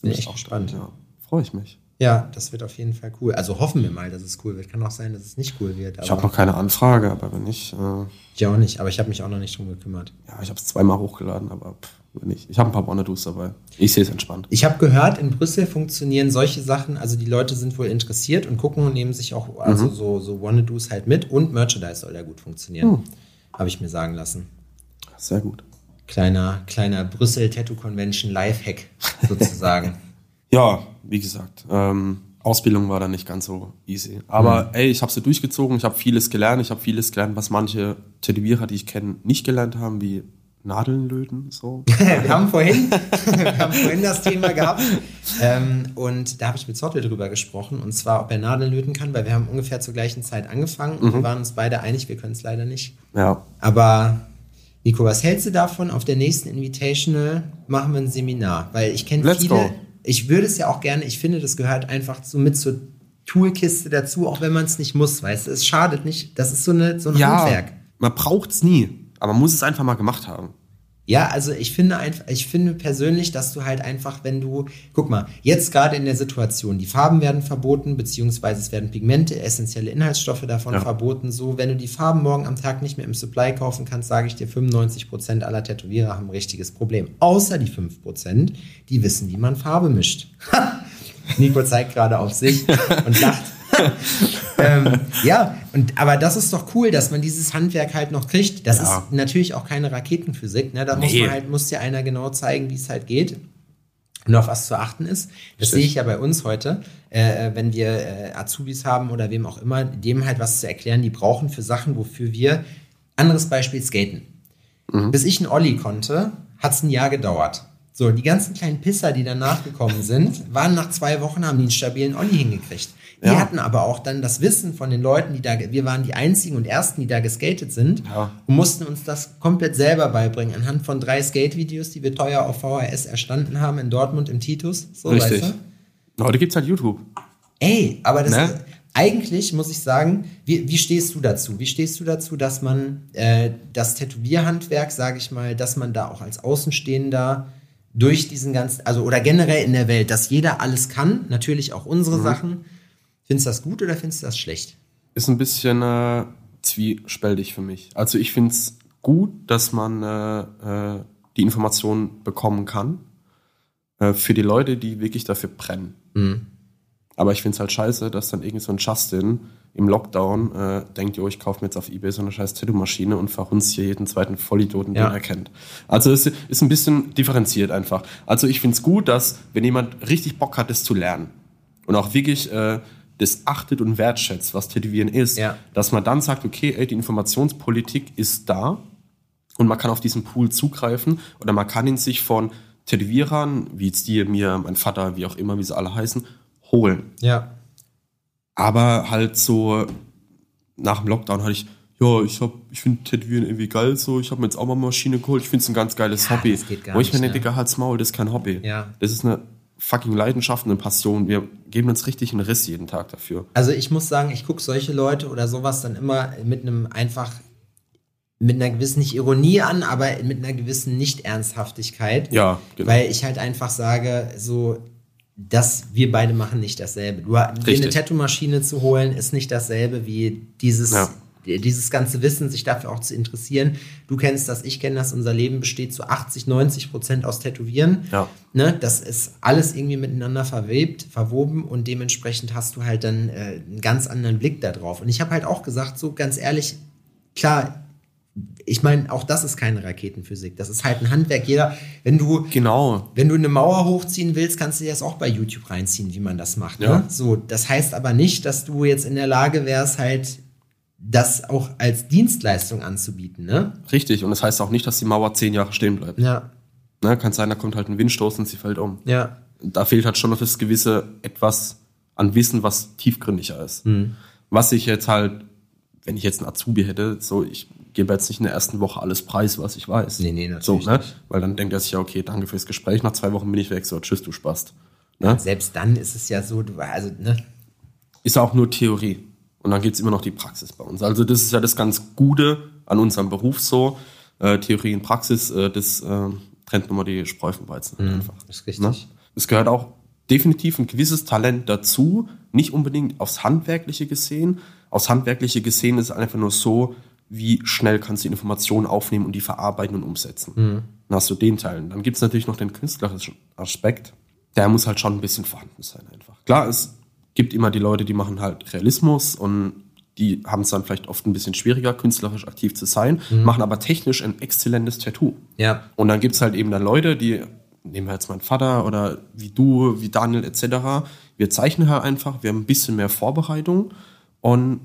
Bin echt gespannt. Ja, freue ich mich. Ja, das wird auf jeden Fall cool. Also hoffen wir mal, dass es cool wird. Kann auch sein, dass es nicht cool wird. ich habe noch keine Anfrage, aber wenn nicht. Äh, ich auch nicht, aber ich habe mich auch noch nicht drum gekümmert. Ja, ich habe es zweimal hochgeladen, aber pff, wenn nicht. Ich habe ein paar Bonnedos dabei. Ich sehe es entspannt. Ich habe gehört, in Brüssel funktionieren solche Sachen, also die Leute sind wohl interessiert und gucken und nehmen sich auch also mhm. so, so Wannadoos halt mit und Merchandise soll ja gut funktionieren. Mhm. Habe ich mir sagen lassen. Sehr gut. Kleiner, kleiner Brüssel Tattoo Convention Lifehack sozusagen. ja, wie gesagt, ähm, Ausbildung war dann nicht ganz so easy. Aber mhm. ey, ich habe sie durchgezogen, ich habe vieles gelernt, ich habe vieles gelernt, was manche Tätowierer, die ich kenne, nicht gelernt haben, wie Nadeln löten. So. wir, haben vorhin, wir haben vorhin das Thema gehabt ähm, und da habe ich mit Zottel drüber gesprochen und zwar, ob er Nadeln löten kann, weil wir haben ungefähr zur gleichen Zeit angefangen und mhm. wir waren uns beide einig, wir können es leider nicht. Ja. Aber Nico, was hältst du davon? Auf der nächsten Invitational machen wir ein Seminar, weil ich kenne viele. Go. Ich würde es ja auch gerne, ich finde, das gehört einfach so mit zur Toolkiste dazu, auch wenn man es nicht muss, weißt du? Es schadet nicht. Das ist so, eine, so ein ja, Handwerk. Man braucht es nie. Aber man muss es einfach mal gemacht haben. Ja, also ich finde einfach, ich finde persönlich, dass du halt einfach, wenn du, guck mal, jetzt gerade in der Situation, die Farben werden verboten, beziehungsweise es werden Pigmente, essentielle Inhaltsstoffe davon ja. verboten. So, wenn du die Farben morgen am Tag nicht mehr im Supply kaufen kannst, sage ich dir, 95% aller Tätowierer haben ein richtiges Problem. Außer die 5%, die wissen, wie man Farbe mischt. Nico zeigt gerade auf sich und lacht. ähm, ja, und, aber das ist doch cool, dass man dieses Handwerk halt noch kriegt. Das ja. ist natürlich auch keine Raketenphysik. Ne? Da nee. muss man halt, muss dir einer genau zeigen, wie es halt geht und auf was zu achten ist. Das sehe ich ja bei uns heute, äh, wenn wir äh, Azubis haben oder wem auch immer, dem halt was zu erklären, die brauchen für Sachen, wofür wir, anderes Beispiel, skaten. Mhm. Bis ich einen Olli konnte, hat es ein Jahr gedauert. So, die ganzen kleinen Pisser, die danach gekommen sind, waren nach zwei Wochen, haben die einen stabilen Olli hingekriegt. Wir ja. hatten aber auch dann das Wissen von den Leuten, die da, wir waren die einzigen und ersten, die da geskatet sind ja. und mussten uns das komplett selber beibringen, anhand von drei Skate-Videos, die wir teuer auf VHS erstanden haben in Dortmund im Titus. So, Richtig. Weißt du? Heute gibt's halt YouTube. Ey, aber das, ne? eigentlich muss ich sagen, wie, wie stehst du dazu? Wie stehst du dazu, dass man äh, das Tätowierhandwerk, sage ich mal, dass man da auch als Außenstehender durch diesen ganzen, also oder generell in der Welt, dass jeder alles kann, natürlich auch unsere mhm. Sachen, Findest du das gut oder findest du das schlecht? Ist ein bisschen äh, zwiespältig für mich. Also ich finde es gut, dass man äh, äh, die Informationen bekommen kann. Äh, für die Leute, die wirklich dafür brennen. Mhm. Aber ich finde es halt scheiße, dass dann irgend so ein Justin im Lockdown äh, denkt, jo, ich kaufe mir jetzt auf Ebay so eine scheiß Tattoo-Maschine und verhunzt hier jeden zweiten Vollidioten, den ja. er kennt. Also es ist ein bisschen differenziert einfach. Also ich finde es gut, dass, wenn jemand richtig Bock hat, das zu lernen und auch wirklich äh, das achtet und wertschätzt, was Tätowieren ist, ja. dass man dann sagt, okay, ey, die Informationspolitik ist da und man kann auf diesen Pool zugreifen oder man kann ihn sich von Tätowierern, wie jetzt dir, mir, mein Vater, wie auch immer, wie sie alle heißen, holen. Ja. Aber halt so nach dem Lockdown hatte ich, ja, ich hab, ich finde Tätowieren irgendwie geil so, ich habe mir jetzt auch mal eine Maschine geholt, ich finde es ein ganz geiles ja, Hobby. Wo ich mir denke, Digga, halt's Maul, das ist kein Hobby. Ja. Das ist eine fucking Leidenschaft und eine Passion. Wir geben uns richtig einen Riss jeden Tag dafür. Also ich muss sagen, ich gucke solche Leute oder sowas dann immer mit einem einfach mit einer gewissen nicht Ironie an, aber mit einer gewissen Nicht-Ernsthaftigkeit. Ja, genau. Weil ich halt einfach sage, so, dass wir beide machen nicht dasselbe. Du, dir eine Tattoo-Maschine zu holen, ist nicht dasselbe wie dieses ja dieses ganze Wissen, sich dafür auch zu interessieren. Du kennst das, ich kenne das, unser Leben besteht zu 80, 90 Prozent aus Tätowieren. Ja. Ne, das ist alles irgendwie miteinander verwebt, verwoben und dementsprechend hast du halt dann äh, einen ganz anderen Blick darauf. Und ich habe halt auch gesagt, so ganz ehrlich, klar, ich meine, auch das ist keine Raketenphysik. Das ist halt ein Handwerk. Jeder, wenn du, genau. wenn du eine Mauer hochziehen willst, kannst du dir das auch bei YouTube reinziehen, wie man das macht. Ne? Ja. So, das heißt aber nicht, dass du jetzt in der Lage wärst, halt das auch als Dienstleistung anzubieten, ne? Richtig, und das heißt auch nicht, dass die Mauer zehn Jahre stehen bleibt. Ja. Ne, kann sein, da kommt halt ein Windstoß und sie fällt um. Ja. Da fehlt halt schon noch das gewisse etwas an Wissen, was tiefgründiger ist. Mhm. Was ich jetzt halt, wenn ich jetzt einen Azubi hätte, so, ich gebe jetzt nicht in der ersten Woche alles preis, was ich weiß. Nee, nee, natürlich. So, ne? Weil dann denkt er sich ja, okay, danke fürs Gespräch, nach zwei Wochen bin ich weg, so, tschüss, du Spast. Ne? Selbst dann ist es ja so, du, also, ne? Ist auch nur Theorie. Und dann gibt's immer noch die Praxis bei uns. Also das ist ja das ganz Gute an unserem Beruf so. Äh, Theorie und Praxis, äh, das äh, trennt nochmal die Spreu vom Weizen mhm, einfach. Ist richtig. Ne? Es gehört auch definitiv ein gewisses Talent dazu, nicht unbedingt aufs Handwerkliche gesehen. Aufs Handwerkliche gesehen ist es einfach nur so, wie schnell kannst du die Informationen aufnehmen und die verarbeiten und umsetzen. Mhm. Dann hast du den Teil. Dann gibt es natürlich noch den künstlerischen Aspekt. Der muss halt schon ein bisschen vorhanden sein einfach. Klar, es gibt immer die Leute, die machen halt Realismus und die haben es dann vielleicht oft ein bisschen schwieriger, künstlerisch aktiv zu sein, mhm. machen aber technisch ein exzellentes Tattoo. Ja. Und dann gibt es halt eben dann Leute, die, nehmen wir jetzt meinen Vater oder wie du, wie Daniel etc., wir zeichnen halt einfach, wir haben ein bisschen mehr Vorbereitung und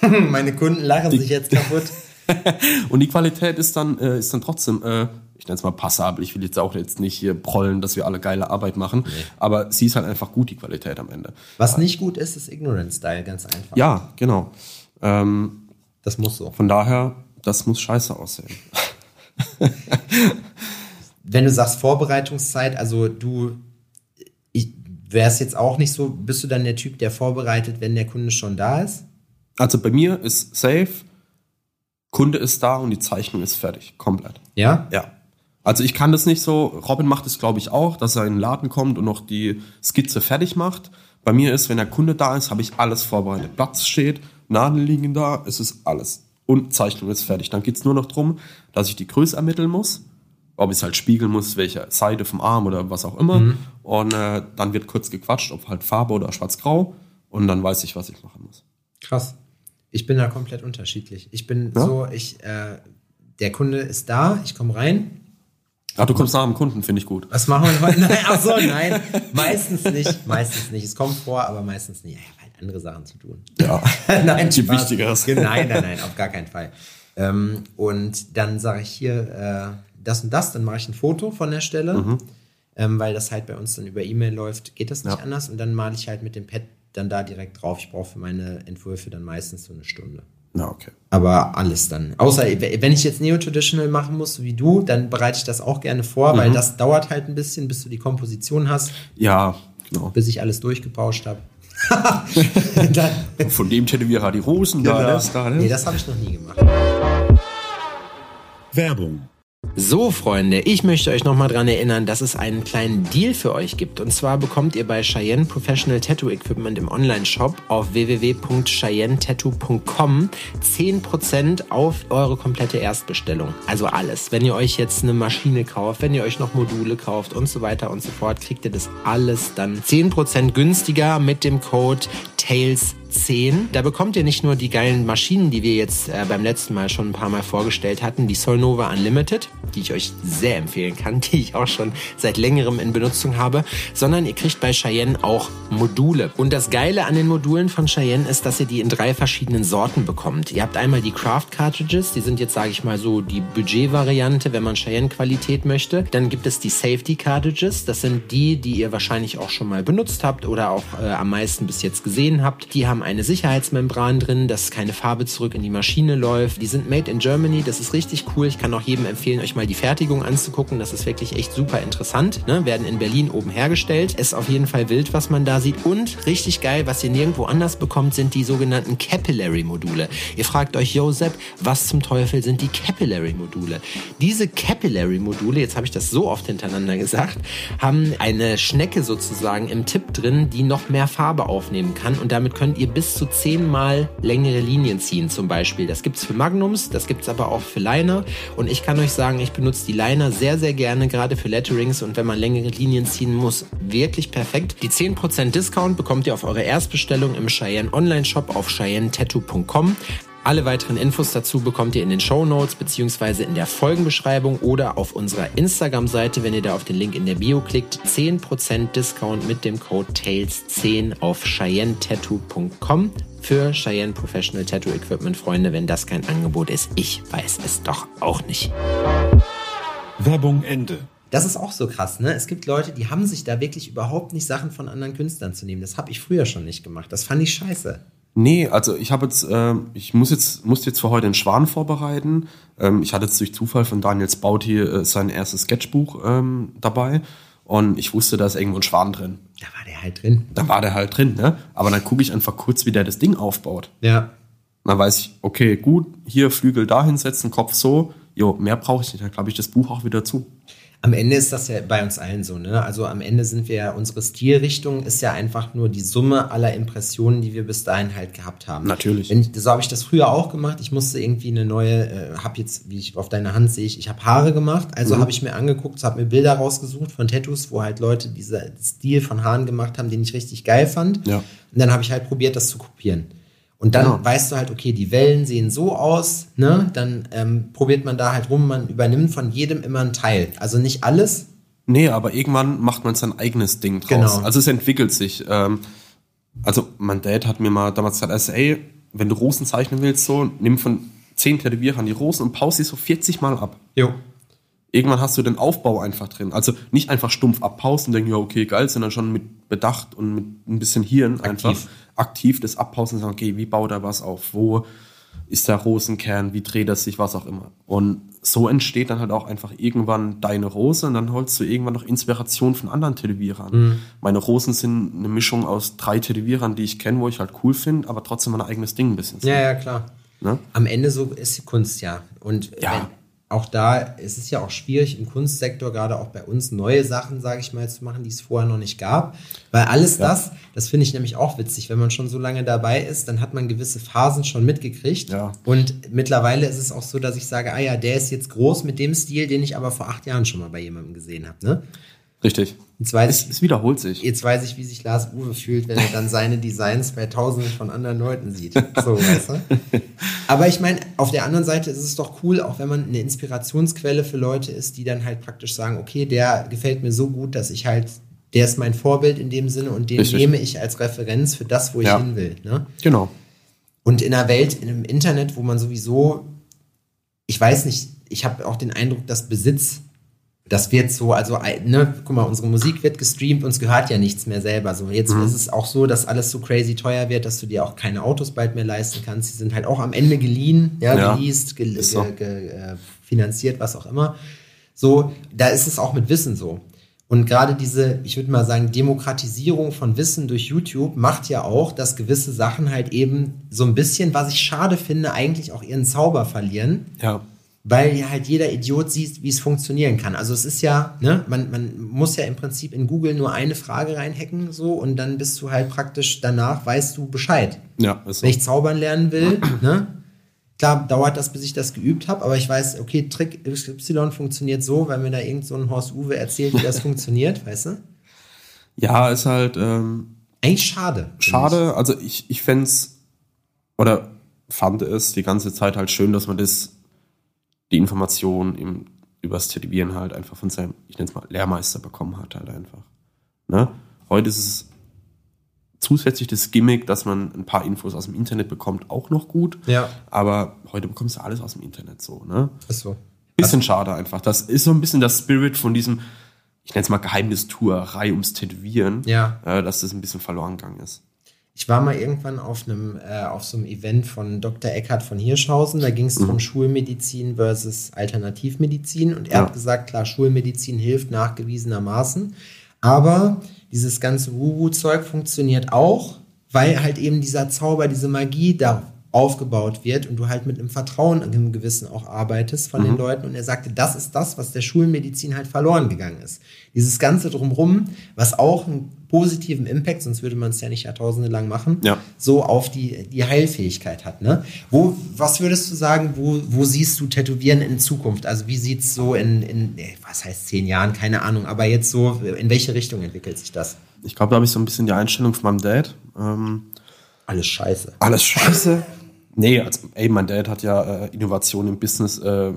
meine Kunden lachen sich jetzt kaputt. und die Qualität ist dann, äh, ist dann trotzdem, äh, ich nenne es mal passabel. Ich will jetzt auch jetzt nicht hier prollen, dass wir alle geile Arbeit machen, nee. aber sie ist halt einfach gut, die Qualität am Ende. Was nicht gut ist, ist Ignorance-Style, ganz einfach. Ja, genau. Ähm, das muss so. Von daher, das muss scheiße aussehen. Wenn du sagst Vorbereitungszeit, also du, wäre es jetzt auch nicht so, bist du dann der Typ, der vorbereitet, wenn der Kunde schon da ist? Also bei mir ist safe, Kunde ist da und die Zeichnung ist fertig, komplett. Ja? Ja. Also ich kann das nicht so, Robin macht es glaube ich auch, dass er in den Laden kommt und noch die Skizze fertig macht. Bei mir ist, wenn der Kunde da ist, habe ich alles vorbereitet. Platz steht, Nadeln liegen da, es ist alles. Und Zeichnung ist fertig. Dann geht es nur noch darum, dass ich die Größe ermitteln muss, ob ich es halt spiegeln muss, welche Seite vom Arm oder was auch immer. Mhm. Und äh, dann wird kurz gequatscht, ob halt Farbe oder schwarz-grau. Und dann weiß ich, was ich machen muss. Krass. Ich bin da komplett unterschiedlich. Ich bin ja? so, ich, äh, der Kunde ist da, ich komme rein. Ach, du kommst nach dem Kunden, finde ich gut. Was machen wir heute? Nein, ach so, nein. Meistens nicht, meistens nicht. Es kommt vor, aber meistens nicht. Ich habe halt andere Sachen zu tun. Ja. nein, die wichtiger ist. Nein, nein, nein, auf gar keinen Fall. Ähm, und dann sage ich hier äh, das und das, dann mache ich ein Foto von der Stelle, mhm. ähm, weil das halt bei uns dann über E-Mail läuft, geht das nicht ja. anders. Und dann male ich halt mit dem Pad dann da direkt drauf. Ich brauche für meine Entwürfe dann meistens so eine Stunde. Na, okay. Aber alles dann. Außer wenn ich jetzt Neo-Traditional machen muss, wie du, dann bereite ich das auch gerne vor, mhm. weil das dauert halt ein bisschen, bis du die Komposition hast. Ja, genau. Bis ich alles durchgebauscht habe. Von dem Tätowierer die Rosen genau. da, das, da, das. Nee, das habe ich noch nie gemacht. Werbung. So, Freunde, ich möchte euch nochmal dran erinnern, dass es einen kleinen Deal für euch gibt. Und zwar bekommt ihr bei Cheyenne Professional Tattoo Equipment im Online-Shop auf www.cheyennetattoo.com 10% auf eure komplette Erstbestellung. Also alles. Wenn ihr euch jetzt eine Maschine kauft, wenn ihr euch noch Module kauft und so weiter und so fort, kriegt ihr das alles dann 10% günstiger mit dem Code TAILS 10. Da bekommt ihr nicht nur die geilen Maschinen, die wir jetzt äh, beim letzten Mal schon ein paar Mal vorgestellt hatten, die Solnova Unlimited, die ich euch sehr empfehlen kann, die ich auch schon seit längerem in Benutzung habe, sondern ihr kriegt bei Cheyenne auch Module. Und das Geile an den Modulen von Cheyenne ist, dass ihr die in drei verschiedenen Sorten bekommt. Ihr habt einmal die Craft Cartridges, die sind jetzt, sage ich mal so, die Budget-Variante, wenn man Cheyenne-Qualität möchte. Dann gibt es die Safety Cartridges, das sind die, die ihr wahrscheinlich auch schon mal benutzt habt oder auch äh, am meisten bis jetzt gesehen habt. Die haben eine Sicherheitsmembran drin, dass keine Farbe zurück in die Maschine läuft. Die sind made in Germany, das ist richtig cool. Ich kann auch jedem empfehlen, euch mal die Fertigung anzugucken. Das ist wirklich echt super interessant. Ne? Werden in Berlin oben hergestellt. Ist auf jeden Fall wild, was man da sieht. Und richtig geil, was ihr nirgendwo anders bekommt, sind die sogenannten Capillary-Module. Ihr fragt euch, Josep, was zum Teufel sind die Capillary-Module? Diese Capillary-Module, jetzt habe ich das so oft hintereinander gesagt, haben eine Schnecke sozusagen im Tipp drin, die noch mehr Farbe aufnehmen kann. Und damit könnt ihr bis zu zehnmal längere Linien ziehen zum Beispiel. Das gibt es für Magnums, das gibt es aber auch für Liner. Und ich kann euch sagen, ich benutze die Liner sehr, sehr gerne, gerade für Letterings und wenn man längere Linien ziehen muss, wirklich perfekt. Die 10% Discount bekommt ihr auf eure Erstbestellung im Cheyenne Online Shop auf cheyennetattoo.com. Alle weiteren Infos dazu bekommt ihr in den Show Notes beziehungsweise in der Folgenbeschreibung oder auf unserer Instagram-Seite, wenn ihr da auf den Link in der Bio klickt. 10% Discount mit dem Code TAILS10 auf CheyenneTattoo.com für Cheyenne Professional Tattoo Equipment. Freunde, wenn das kein Angebot ist, ich weiß es doch auch nicht. Werbung Ende. Das ist auch so krass, ne? Es gibt Leute, die haben sich da wirklich überhaupt nicht Sachen von anderen Künstlern zu nehmen. Das habe ich früher schon nicht gemacht. Das fand ich scheiße. Nee, also ich habe jetzt, äh, ich muss jetzt, musste jetzt für heute einen Schwan vorbereiten. Ähm, ich hatte jetzt durch Zufall von Daniels Bauti äh, sein erstes Sketchbuch ähm, dabei und ich wusste, da ist irgendwo ein Schwan drin. Da war der halt drin. Da war der halt drin, ne? Aber dann gucke ich einfach kurz, wie der das Ding aufbaut. Ja. dann weiß ich, okay, gut, hier Flügel da hinsetzen, Kopf so. Jo, mehr brauche ich nicht. Dann klappe ich das Buch auch wieder zu. Am Ende ist das ja bei uns allen so, ne? Also am Ende sind wir ja, unsere Stilrichtung ist ja einfach nur die Summe aller Impressionen, die wir bis dahin halt gehabt haben. Natürlich. Wenn, so habe ich das früher auch gemacht. Ich musste irgendwie eine neue, äh, habe jetzt, wie ich auf deiner Hand sehe, ich, ich habe Haare gemacht. Also Mhm. habe ich mir angeguckt, habe mir Bilder rausgesucht von Tattoos, wo halt Leute diesen Stil von Haaren gemacht haben, den ich richtig geil fand. Ja. Und dann habe ich halt probiert, das zu kopieren. Und dann Ja. weißt du halt, okay, die Wellen sehen so aus, ne? Dann ähm, probiert man da halt rum, man übernimmt von jedem immer einen Teil. Also nicht alles. Nee, aber irgendwann macht man sein eigenes Ding draus. Genau. Also es entwickelt sich. Ähm, also mein Dad hat mir mal damals gesagt, also, ey, wenn du Rosen zeichnen willst, so, nimm von zehn Tätowierern die Rosen und pause sie so 40 Mal ab. Jo. Irgendwann hast du den Aufbau einfach drin. Also nicht einfach stumpf abpausen und denken, ja, okay, geil, sondern schon mit Bedacht und mit ein bisschen Hirn einfach aktiv das abpausen und sagen, okay, wie baut er was auf? Wo ist der Rosenkern? Wie dreht er sich? Was auch immer. Und so entsteht dann halt auch einfach irgendwann deine Rose und dann holst du irgendwann noch Inspiration von anderen Tätowierern. Meine Rosen sind eine Mischung aus drei Tätowierern, die ich kenne, wo ich halt cool finde, aber trotzdem mein eigenes Ding ein bisschen. Ja, ja, klar. Ne? Am Ende so ist die Kunst ja. Und Ja. wenn, auch da ist es ja auch schwierig im Kunstsektor, gerade auch bei uns, neue Sachen, sage ich mal, zu machen, die es vorher noch nicht gab. Weil alles das, das finde ich nämlich auch witzig, wenn man schon so lange dabei ist, dann hat man gewisse Phasen schon mitgekriegt. Ja. Und mittlerweile ist es auch so, dass ich sage, ah ja, der ist jetzt groß mit dem Stil, den ich aber vor acht Jahren schon mal bei jemandem gesehen habe. Ne? Richtig. Jetzt weiß Es, ich, es wiederholt sich. Jetzt weiß ich, wie sich Lars Uwe fühlt, wenn er dann seine Designs bei tausenden von anderen Leuten sieht. So, weißt du? Aber ich meine, auf der anderen Seite ist es doch cool, auch wenn man eine Inspirationsquelle für Leute ist, die dann halt praktisch sagen, okay, der gefällt mir so gut, dass ich halt, der ist mein Vorbild in dem Sinne und den Richtig. nehme ich als Referenz für das, wo ich Ja. hin will. Ne? Genau. Und in einer Welt, in einem Internet, wo man sowieso, ich weiß nicht, ich habe auch den Eindruck, dass Besitz, das wird so, also, ne, guck mal, unsere Musik wird gestreamt, uns gehört ja nichts mehr selber. So, jetzt ist es auch so, dass alles so crazy teuer wird, dass du dir auch keine Autos bald mehr leisten kannst. Die sind halt auch am Ende geliehen, ja, Ja, geleast, ge so. ge ge äh, finanziert, was auch immer. So, da ist es auch mit Wissen so. Und gerade diese, ich würde mal sagen, Demokratisierung von Wissen durch YouTube macht ja auch, dass gewisse Sachen halt eben so ein bisschen, was ich schade finde, eigentlich auch ihren Zauber verlieren, Ja. Weil ja halt jeder Idiot sieht, wie es funktionieren kann. Also es ist ja, ne, man, man muss ja im Prinzip in Google nur eine Frage reinhacken, so, und dann bist du halt praktisch danach, weißt du Bescheid. Ja, ist so. Wenn ich zaubern lernen will, ne? Klar, dauert das, bis ich das geübt habe, aber ich weiß, okay, Trick Y funktioniert so, weil mir da irgend so ein Horst Uwe erzählt, wie das funktioniert, weißt du? Ja, ist halt ähm, Eigentlich schade. schade. Also ich, ich fände oder fand es die ganze Zeit halt schön, dass man das, die Information im, übers Tätowieren halt einfach von seinem, ich nenne es mal, Lehrmeister bekommen hat halt einfach. Ne? Heute ist es zusätzlich das Gimmick, dass man ein paar Infos aus dem Internet bekommt, auch noch gut. Ja, Aber heute bekommst du alles aus dem Internet so, ne? ist so. Bisschen schade einfach. Das ist so ein bisschen das Spirit von diesem, ich nenne es mal Geheimnistuerei ums Tätowieren, Ja. äh, dass das ein bisschen verloren gegangen ist. Ich war mal irgendwann auf einem, äh, auf so einem Event von Dr. Eckhard von Hirschhausen. Da ging es um Schulmedizin versus Alternativmedizin. Und er Ja. hat gesagt, klar, Schulmedizin hilft nachgewiesenermaßen. Aber dieses ganze Woo-Woo-Zeug funktioniert auch, weil halt eben dieser Zauber, diese Magie da aufgebaut wird und du halt mit einem Vertrauen in einem Gewissen auch arbeitest von den Leuten. Und er sagte, das ist das, was der Schulmedizin halt verloren gegangen ist. Dieses Ganze drumrum, was auch einen positiven Impact, sonst würde man es ja nicht jahrtausende lang machen, Ja. so auf die, die Heilfähigkeit hat. Ne? Wo, was würdest du sagen, wo, wo siehst du Tätowieren in Zukunft? Also wie sieht es so in, in, was heißt zehn Jahren, keine Ahnung, aber jetzt so, in welche Richtung entwickelt sich das? Ich glaube, da habe ich so ein bisschen die Einstellung von meinem Dad. Ähm, Alles scheiße. alles scheiße. Nee, also, ey, mein Dad hat ja äh, Innovation im Business äh,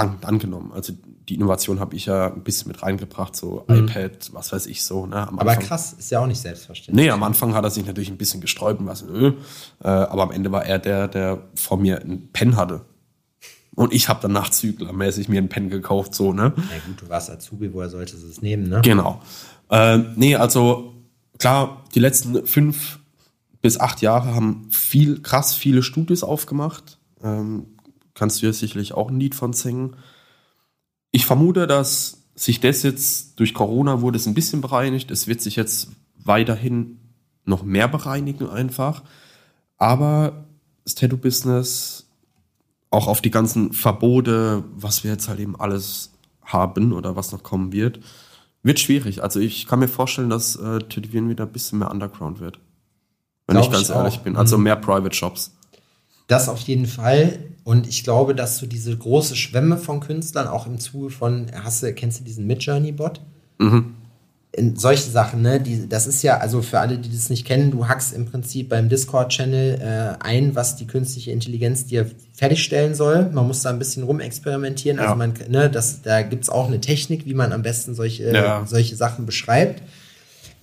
dankend angenommen. Also die Innovation habe ich ja ein bisschen mit reingebracht, so iPad, was weiß ich so. Ne, Mhm. Aber Anfang. krass, ist ja auch nicht selbstverständlich. Nee, am Anfang hat er sich natürlich ein bisschen gesträubt und was, äh, aber am Ende war er der, der vor mir einen Pen hatte. Und ich habe dann nachzüglermäßig mir einen Pen gekauft, so, ne? Na gut, du warst Azubi, woher solltest du es nehmen, ne? Genau. Äh, nee, also klar, die letzten fünf bis acht Jahre haben viel, krass viele Studios aufgemacht. Ähm, kannst du ja sicherlich auch ein Lied von singen. Ich vermute, dass sich das jetzt durch Corona wurde es ein bisschen bereinigt. Es wird sich jetzt weiterhin noch mehr bereinigen einfach. Aber das Tattoo-Business, auch auf die ganzen Verbote, was wir jetzt halt eben alles haben oder was noch kommen wird, wird schwierig. Also ich kann mir vorstellen, dass äh, Tätowieren wieder ein bisschen mehr Underground wird. Wenn Glaub ich ganz ich ehrlich bin. Also Mhm. mehr Private Shops. Das auf jeden Fall. Und ich glaube, dass du diese große Schwemme von Künstlern auch im Zuge von, hast du, kennst du diesen Midjourney-Bot? Mhm. in solche Sachen, ne? Die, das ist ja, also für alle, die das nicht kennen, du hackst im Prinzip beim Discord-Channel äh, ein, was die künstliche Intelligenz dir fertigstellen soll. Man muss da ein bisschen rumexperimentieren. Also Ja. man, ne, das, da gibt's auch eine Technik, wie man am besten solche, Ja. solche Sachen beschreibt.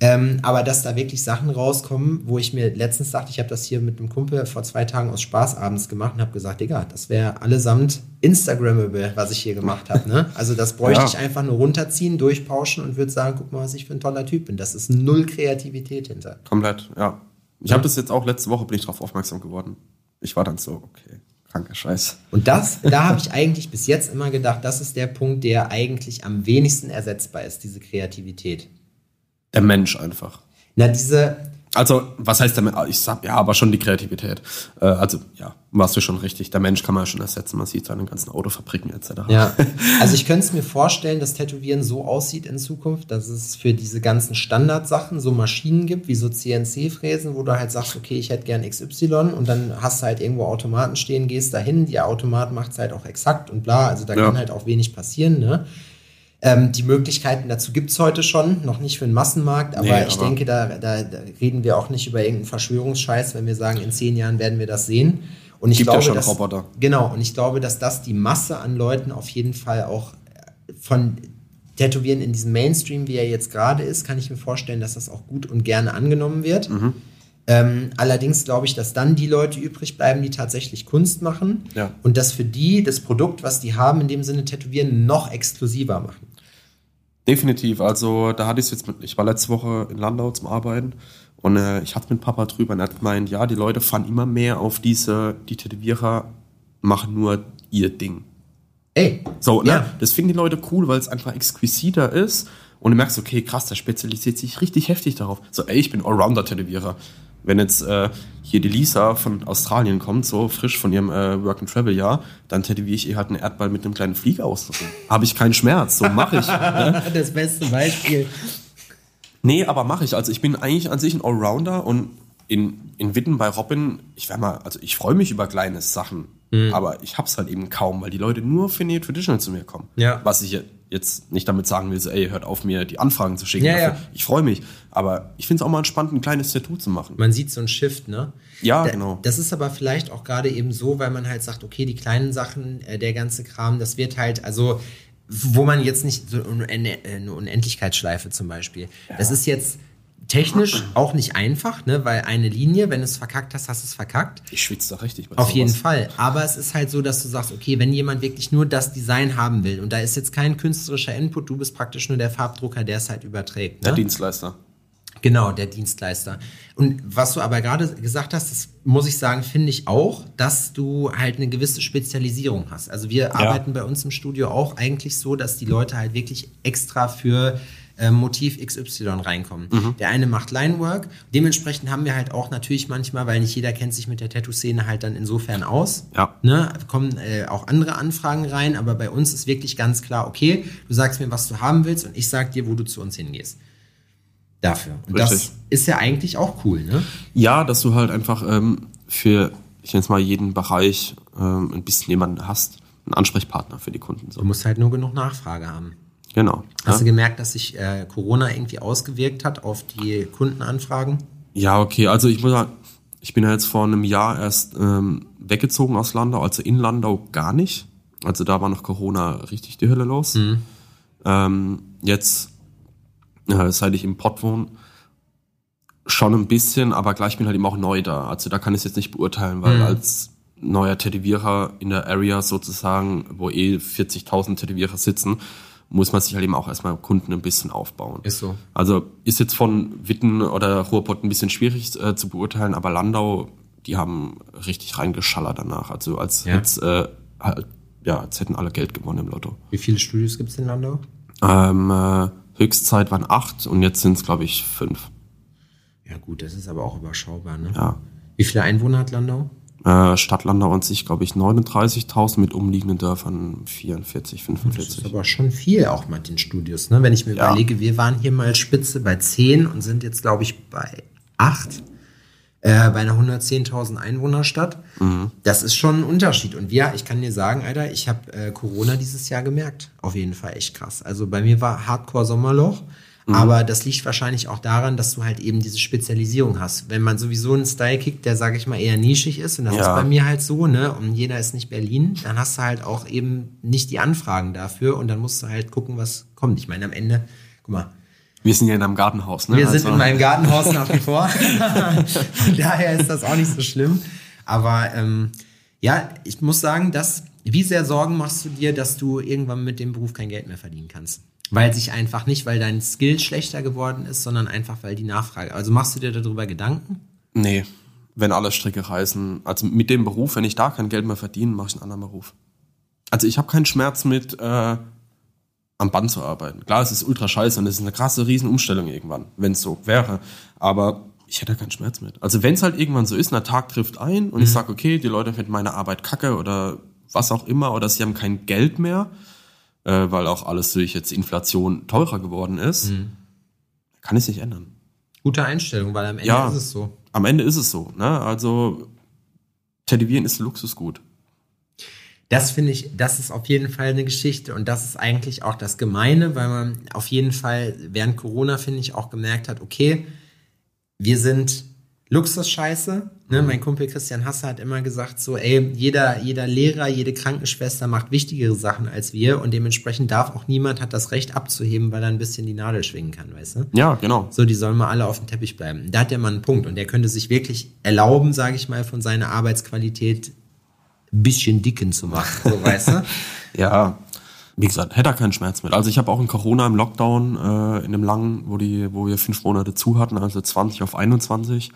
Ähm, aber dass da wirklich Sachen rauskommen, wo ich mir letztens dachte, ich habe das hier mit einem Kumpel vor zwei Tagen aus Spaß abends gemacht und habe gesagt, Digga, das wäre allesamt Instagrammable, was ich hier gemacht habe. Ne? Also das bräuchte Ja. ich einfach nur runterziehen, durchpauschen und würde sagen, guck mal, was ich für ein toller Typ bin. Das ist null Kreativität hinter. Komplett, ja. Ich habe das jetzt auch letzte Woche bin ich darauf aufmerksam geworden. Ich war dann so, okay, kranker Scheiß. Und das, da habe ich eigentlich bis jetzt immer gedacht, das ist der Punkt, der eigentlich am wenigsten ersetzbar ist, diese Kreativität. Der Mensch einfach. Na, diese, Also, was heißt der Mensch? Ich sag, ja, aber schon die Kreativität. Äh, also, ja, warst du schon richtig. Der Mensch kann man ja schon ersetzen. Man sieht seine ganzen Autofabriken etc. Ja, also ich könnte es mir vorstellen, dass Tätowieren so aussieht in Zukunft, dass es für diese ganzen Standardsachen so Maschinen gibt, wie so CNC-Fräsen, wo du halt sagst, okay, ich hätte gern XY und dann hast du halt irgendwo Automaten stehen, gehst dahin, der Automat macht es halt auch exakt und bla, also da Ja. kann halt auch wenig passieren, ne? Ähm, die Möglichkeiten dazu gibt es heute schon, noch nicht für den Massenmarkt, aber Nee, ich aber- denke, da, da, da reden wir auch nicht über irgendeinen Verschwörungsscheiß, wenn wir sagen, in zehn Jahren werden wir das sehen. Und ich Gibt ja glaube, schon dass, Roboter. Genau, und ich glaube, dass das die Masse an Leuten auf jeden Fall auch äh, von Tätowieren in diesem Mainstream, wie er jetzt gerade ist, kann ich mir vorstellen, dass das auch gut und gerne angenommen wird. Mhm. Ähm, allerdings glaube ich, dass dann die Leute übrig bleiben, die tatsächlich Kunst machen Ja. und dass für die das Produkt, was die haben, in dem Sinne Tätowieren, noch exklusiver machen. Definitiv. Also, da hatte ich es jetzt mit, ich war letzte Woche in Landau zum Arbeiten und äh, ich hatte mit Papa drüber und er hat gemeint, ja, die Leute fahren immer mehr auf diese, die Tätowierer machen nur ihr Ding. Ey, So, ne? Ja. Das finden die Leute cool, weil es einfach exquisiter ist. Und du merkst, okay, krass, der spezialisiert sich richtig heftig darauf. So, ey, ich bin Allrounder-Tätowierer. Wenn jetzt äh, hier die Lisa von Australien kommt, so frisch von ihrem äh, Work-and-Travel-Jahr, dann tätowiere ich ihr halt einen Erdball mit einem kleinen Flieger ausdrücken. Habe ich keinen Schmerz, so mache ich. ne? das beste Beispiel. Nee, aber mache ich. Also ich bin eigentlich an sich ein Allrounder und in, in Witten bei Robin, ich wär mal, also ich freue mich über kleine Sachen, Mhm. aber ich hab's halt eben kaum, weil die Leute nur für Neo Traditional zu mir kommen. Ja. Was ich jetzt nicht damit sagen will, so, ey, hört auf mir die Anfragen zu schicken. Ja, dafür. ja. Ich freue mich, aber ich finde es auch mal entspannt, ein kleines Tattoo zu machen. Man sieht so einen Shift, ne? Ja, Da- genau. Das ist aber vielleicht auch gerade eben so, weil man halt sagt, okay, die kleinen Sachen, äh, der ganze Kram, das wird halt, also wo man jetzt nicht so eine Unend- eine Unendlichkeitsschleife zum Beispiel. Das ist jetzt technisch auch nicht einfach, ne? Weil eine Linie, wenn du es verkackt hast, hast du es verkackt. Ich schwitze da richtig. Auf jeden. Fall. Aber es ist halt so, dass du sagst, okay, wenn jemand wirklich nur das Design haben will und da ist jetzt kein künstlerischer Input, du bist praktisch nur der Farbdrucker, der es halt überträgt. Ne? Der Dienstleister. Genau, der Dienstleister. Und was du aber gerade gesagt hast, das muss ich sagen, finde ich auch, dass du halt eine gewisse Spezialisierung hast. Also wir arbeiten bei uns im Studio auch eigentlich so, dass die Leute halt wirklich extra für äh, Motiv XY reinkommen. Der eine macht Linework. Dementsprechend haben wir halt auch natürlich manchmal, weil nicht jeder kennt sich mit der Tattoo-Szene halt dann insofern aus. Ja. Ne, kommen äh, auch andere Anfragen rein, aber bei uns ist wirklich ganz klar, okay, du sagst mir, was du haben willst und ich sag dir, wo du zu uns hingehst. Dafür. Und das Richtig. ist ja eigentlich auch cool, ne? Ja, dass du halt einfach ähm, für, ich nenne es mal, jeden Bereich ähm, ein bisschen jemanden hast, einen Ansprechpartner für die Kunden. So. Du musst halt nur genug Nachfrage haben. Genau. Hast ja? du gemerkt, dass sich äh, Corona irgendwie ausgewirkt hat auf die Kundenanfragen? Ja, okay. Also ich muss sagen, ich bin ja jetzt vor einem Jahr erst ähm, weggezogen aus Landau, also in Landau gar nicht. Also da war noch Corona richtig die Hölle los. Ähm, jetzt, äh, seit ich im Pott wohne, schon ein bisschen, aber gleich bin halt eben auch neu da. Also da kann ich es jetzt nicht beurteilen, weil als neuer Tätowierer in der Area sozusagen, wo eh 40.000 Tätowierer sitzen, muss man sich halt eben auch erstmal Kunden ein bisschen aufbauen. Ist so. Also ist jetzt von Witten oder Ruhrpott ein bisschen schwierig äh, zu beurteilen, aber Landau, die haben richtig reingeschallert danach. Also als Ja. jetzt, äh, halt, ja, als hätten alle Geld gewonnen im Lotto. Wie viele Studios gibt es in Landau? Ähm, äh, Höchstzeit waren acht und jetzt sind es, glaube ich, fünf. Ja gut, das ist aber auch überschaubar, ne? Ja. Wie viele Einwohner hat Landau? Äh, Stadtlander und sich, glaube ich, 39.000 mit umliegenden Dörfern 44, 45. Das ist aber schon viel auch mit den Studios. Ne? Wenn ich mir ja. überlege, wir waren hier mal Spitze bei 10 und sind jetzt, glaube ich, bei 8 äh, bei einer 110.000 Einwohnerstadt. Mhm. Das ist schon ein Unterschied. Und wir, ich kann dir sagen, Alter, ich habe äh, Corona dieses Jahr gemerkt. Auf jeden Fall echt krass. Also bei mir war Hardcore Sommerloch. Mhm. Aber das liegt wahrscheinlich auch daran, dass du halt eben diese Spezialisierung hast. Wenn man sowieso einen Style kickt, der, sage ich mal, eher nischig ist, und das ja. ist bei mir halt so, ne, und jeder ist nicht Berlin, dann hast du halt auch eben nicht die Anfragen dafür und dann musst du halt gucken, was kommt. Ich meine, am Ende, guck mal, wir sind ja in einem Gartenhaus, ne? Wir also. sind in meinem Gartenhaus nach wie vor. Von daher ist das auch nicht so schlimm. Aber ähm, ja, ich muss sagen, dass, wie sehr Sorgen machst du dir, dass du irgendwann mit dem Beruf kein Geld mehr verdienen kannst? Weil sich einfach nicht, weil dein Skill schlechter geworden ist, sondern einfach, weil die Nachfrage. Also machst du dir darüber Gedanken? Nee, wenn alle Stricke reißen. Also mit dem Beruf, wenn ich da kein Geld mehr verdiene, mache ich einen anderen Beruf. Also ich habe keinen Schmerz mit äh, am Band zu arbeiten. Klar, es ist ultra scheiße und es ist eine krasse Riesenumstellung irgendwann, wenn es so wäre. Aber ich hätte keinen Schmerz mit. Also wenn es halt irgendwann so ist, ein Tag trifft ein und mhm. ich sage, okay, die Leute finden meine Arbeit kacke oder was auch immer oder sie haben kein Geld mehr, äh, weil auch alles durch jetzt Inflation teurer geworden ist, mhm. kann es sich ändern. Gute Einstellung, weil am Ende ja, ist es so. Am Ende ist es so. Ne? Also Tätowieren ist Luxusgut. Das finde ich, das ist auf jeden Fall eine Geschichte und das ist eigentlich auch das Gemeine, weil man auf jeden Fall während Corona, finde ich, auch gemerkt hat, okay, wir sind Luxusscheiße. Ne? Mhm. Mein Kumpel Christian Hasse hat immer gesagt, so, ey, jeder, jeder Lehrer, jede Krankenschwester macht wichtigere Sachen als wir und dementsprechend darf auch niemand hat das Recht abzuheben, weil er ein bisschen die Nadel schwingen kann, weißt du? Ja, genau. So, die sollen mal alle auf dem Teppich bleiben. Da hat der Mann einen Punkt und der könnte sich wirklich erlauben, sage ich mal, von seiner Arbeitsqualität ein bisschen dicken zu machen, so weißt du? ja, wie gesagt, hätte er keinen Schmerz mit. Also ich habe auch in Corona im Lockdown, äh, in dem langen, wo die, wo wir fünf Monate zu hatten, also 20 auf 21,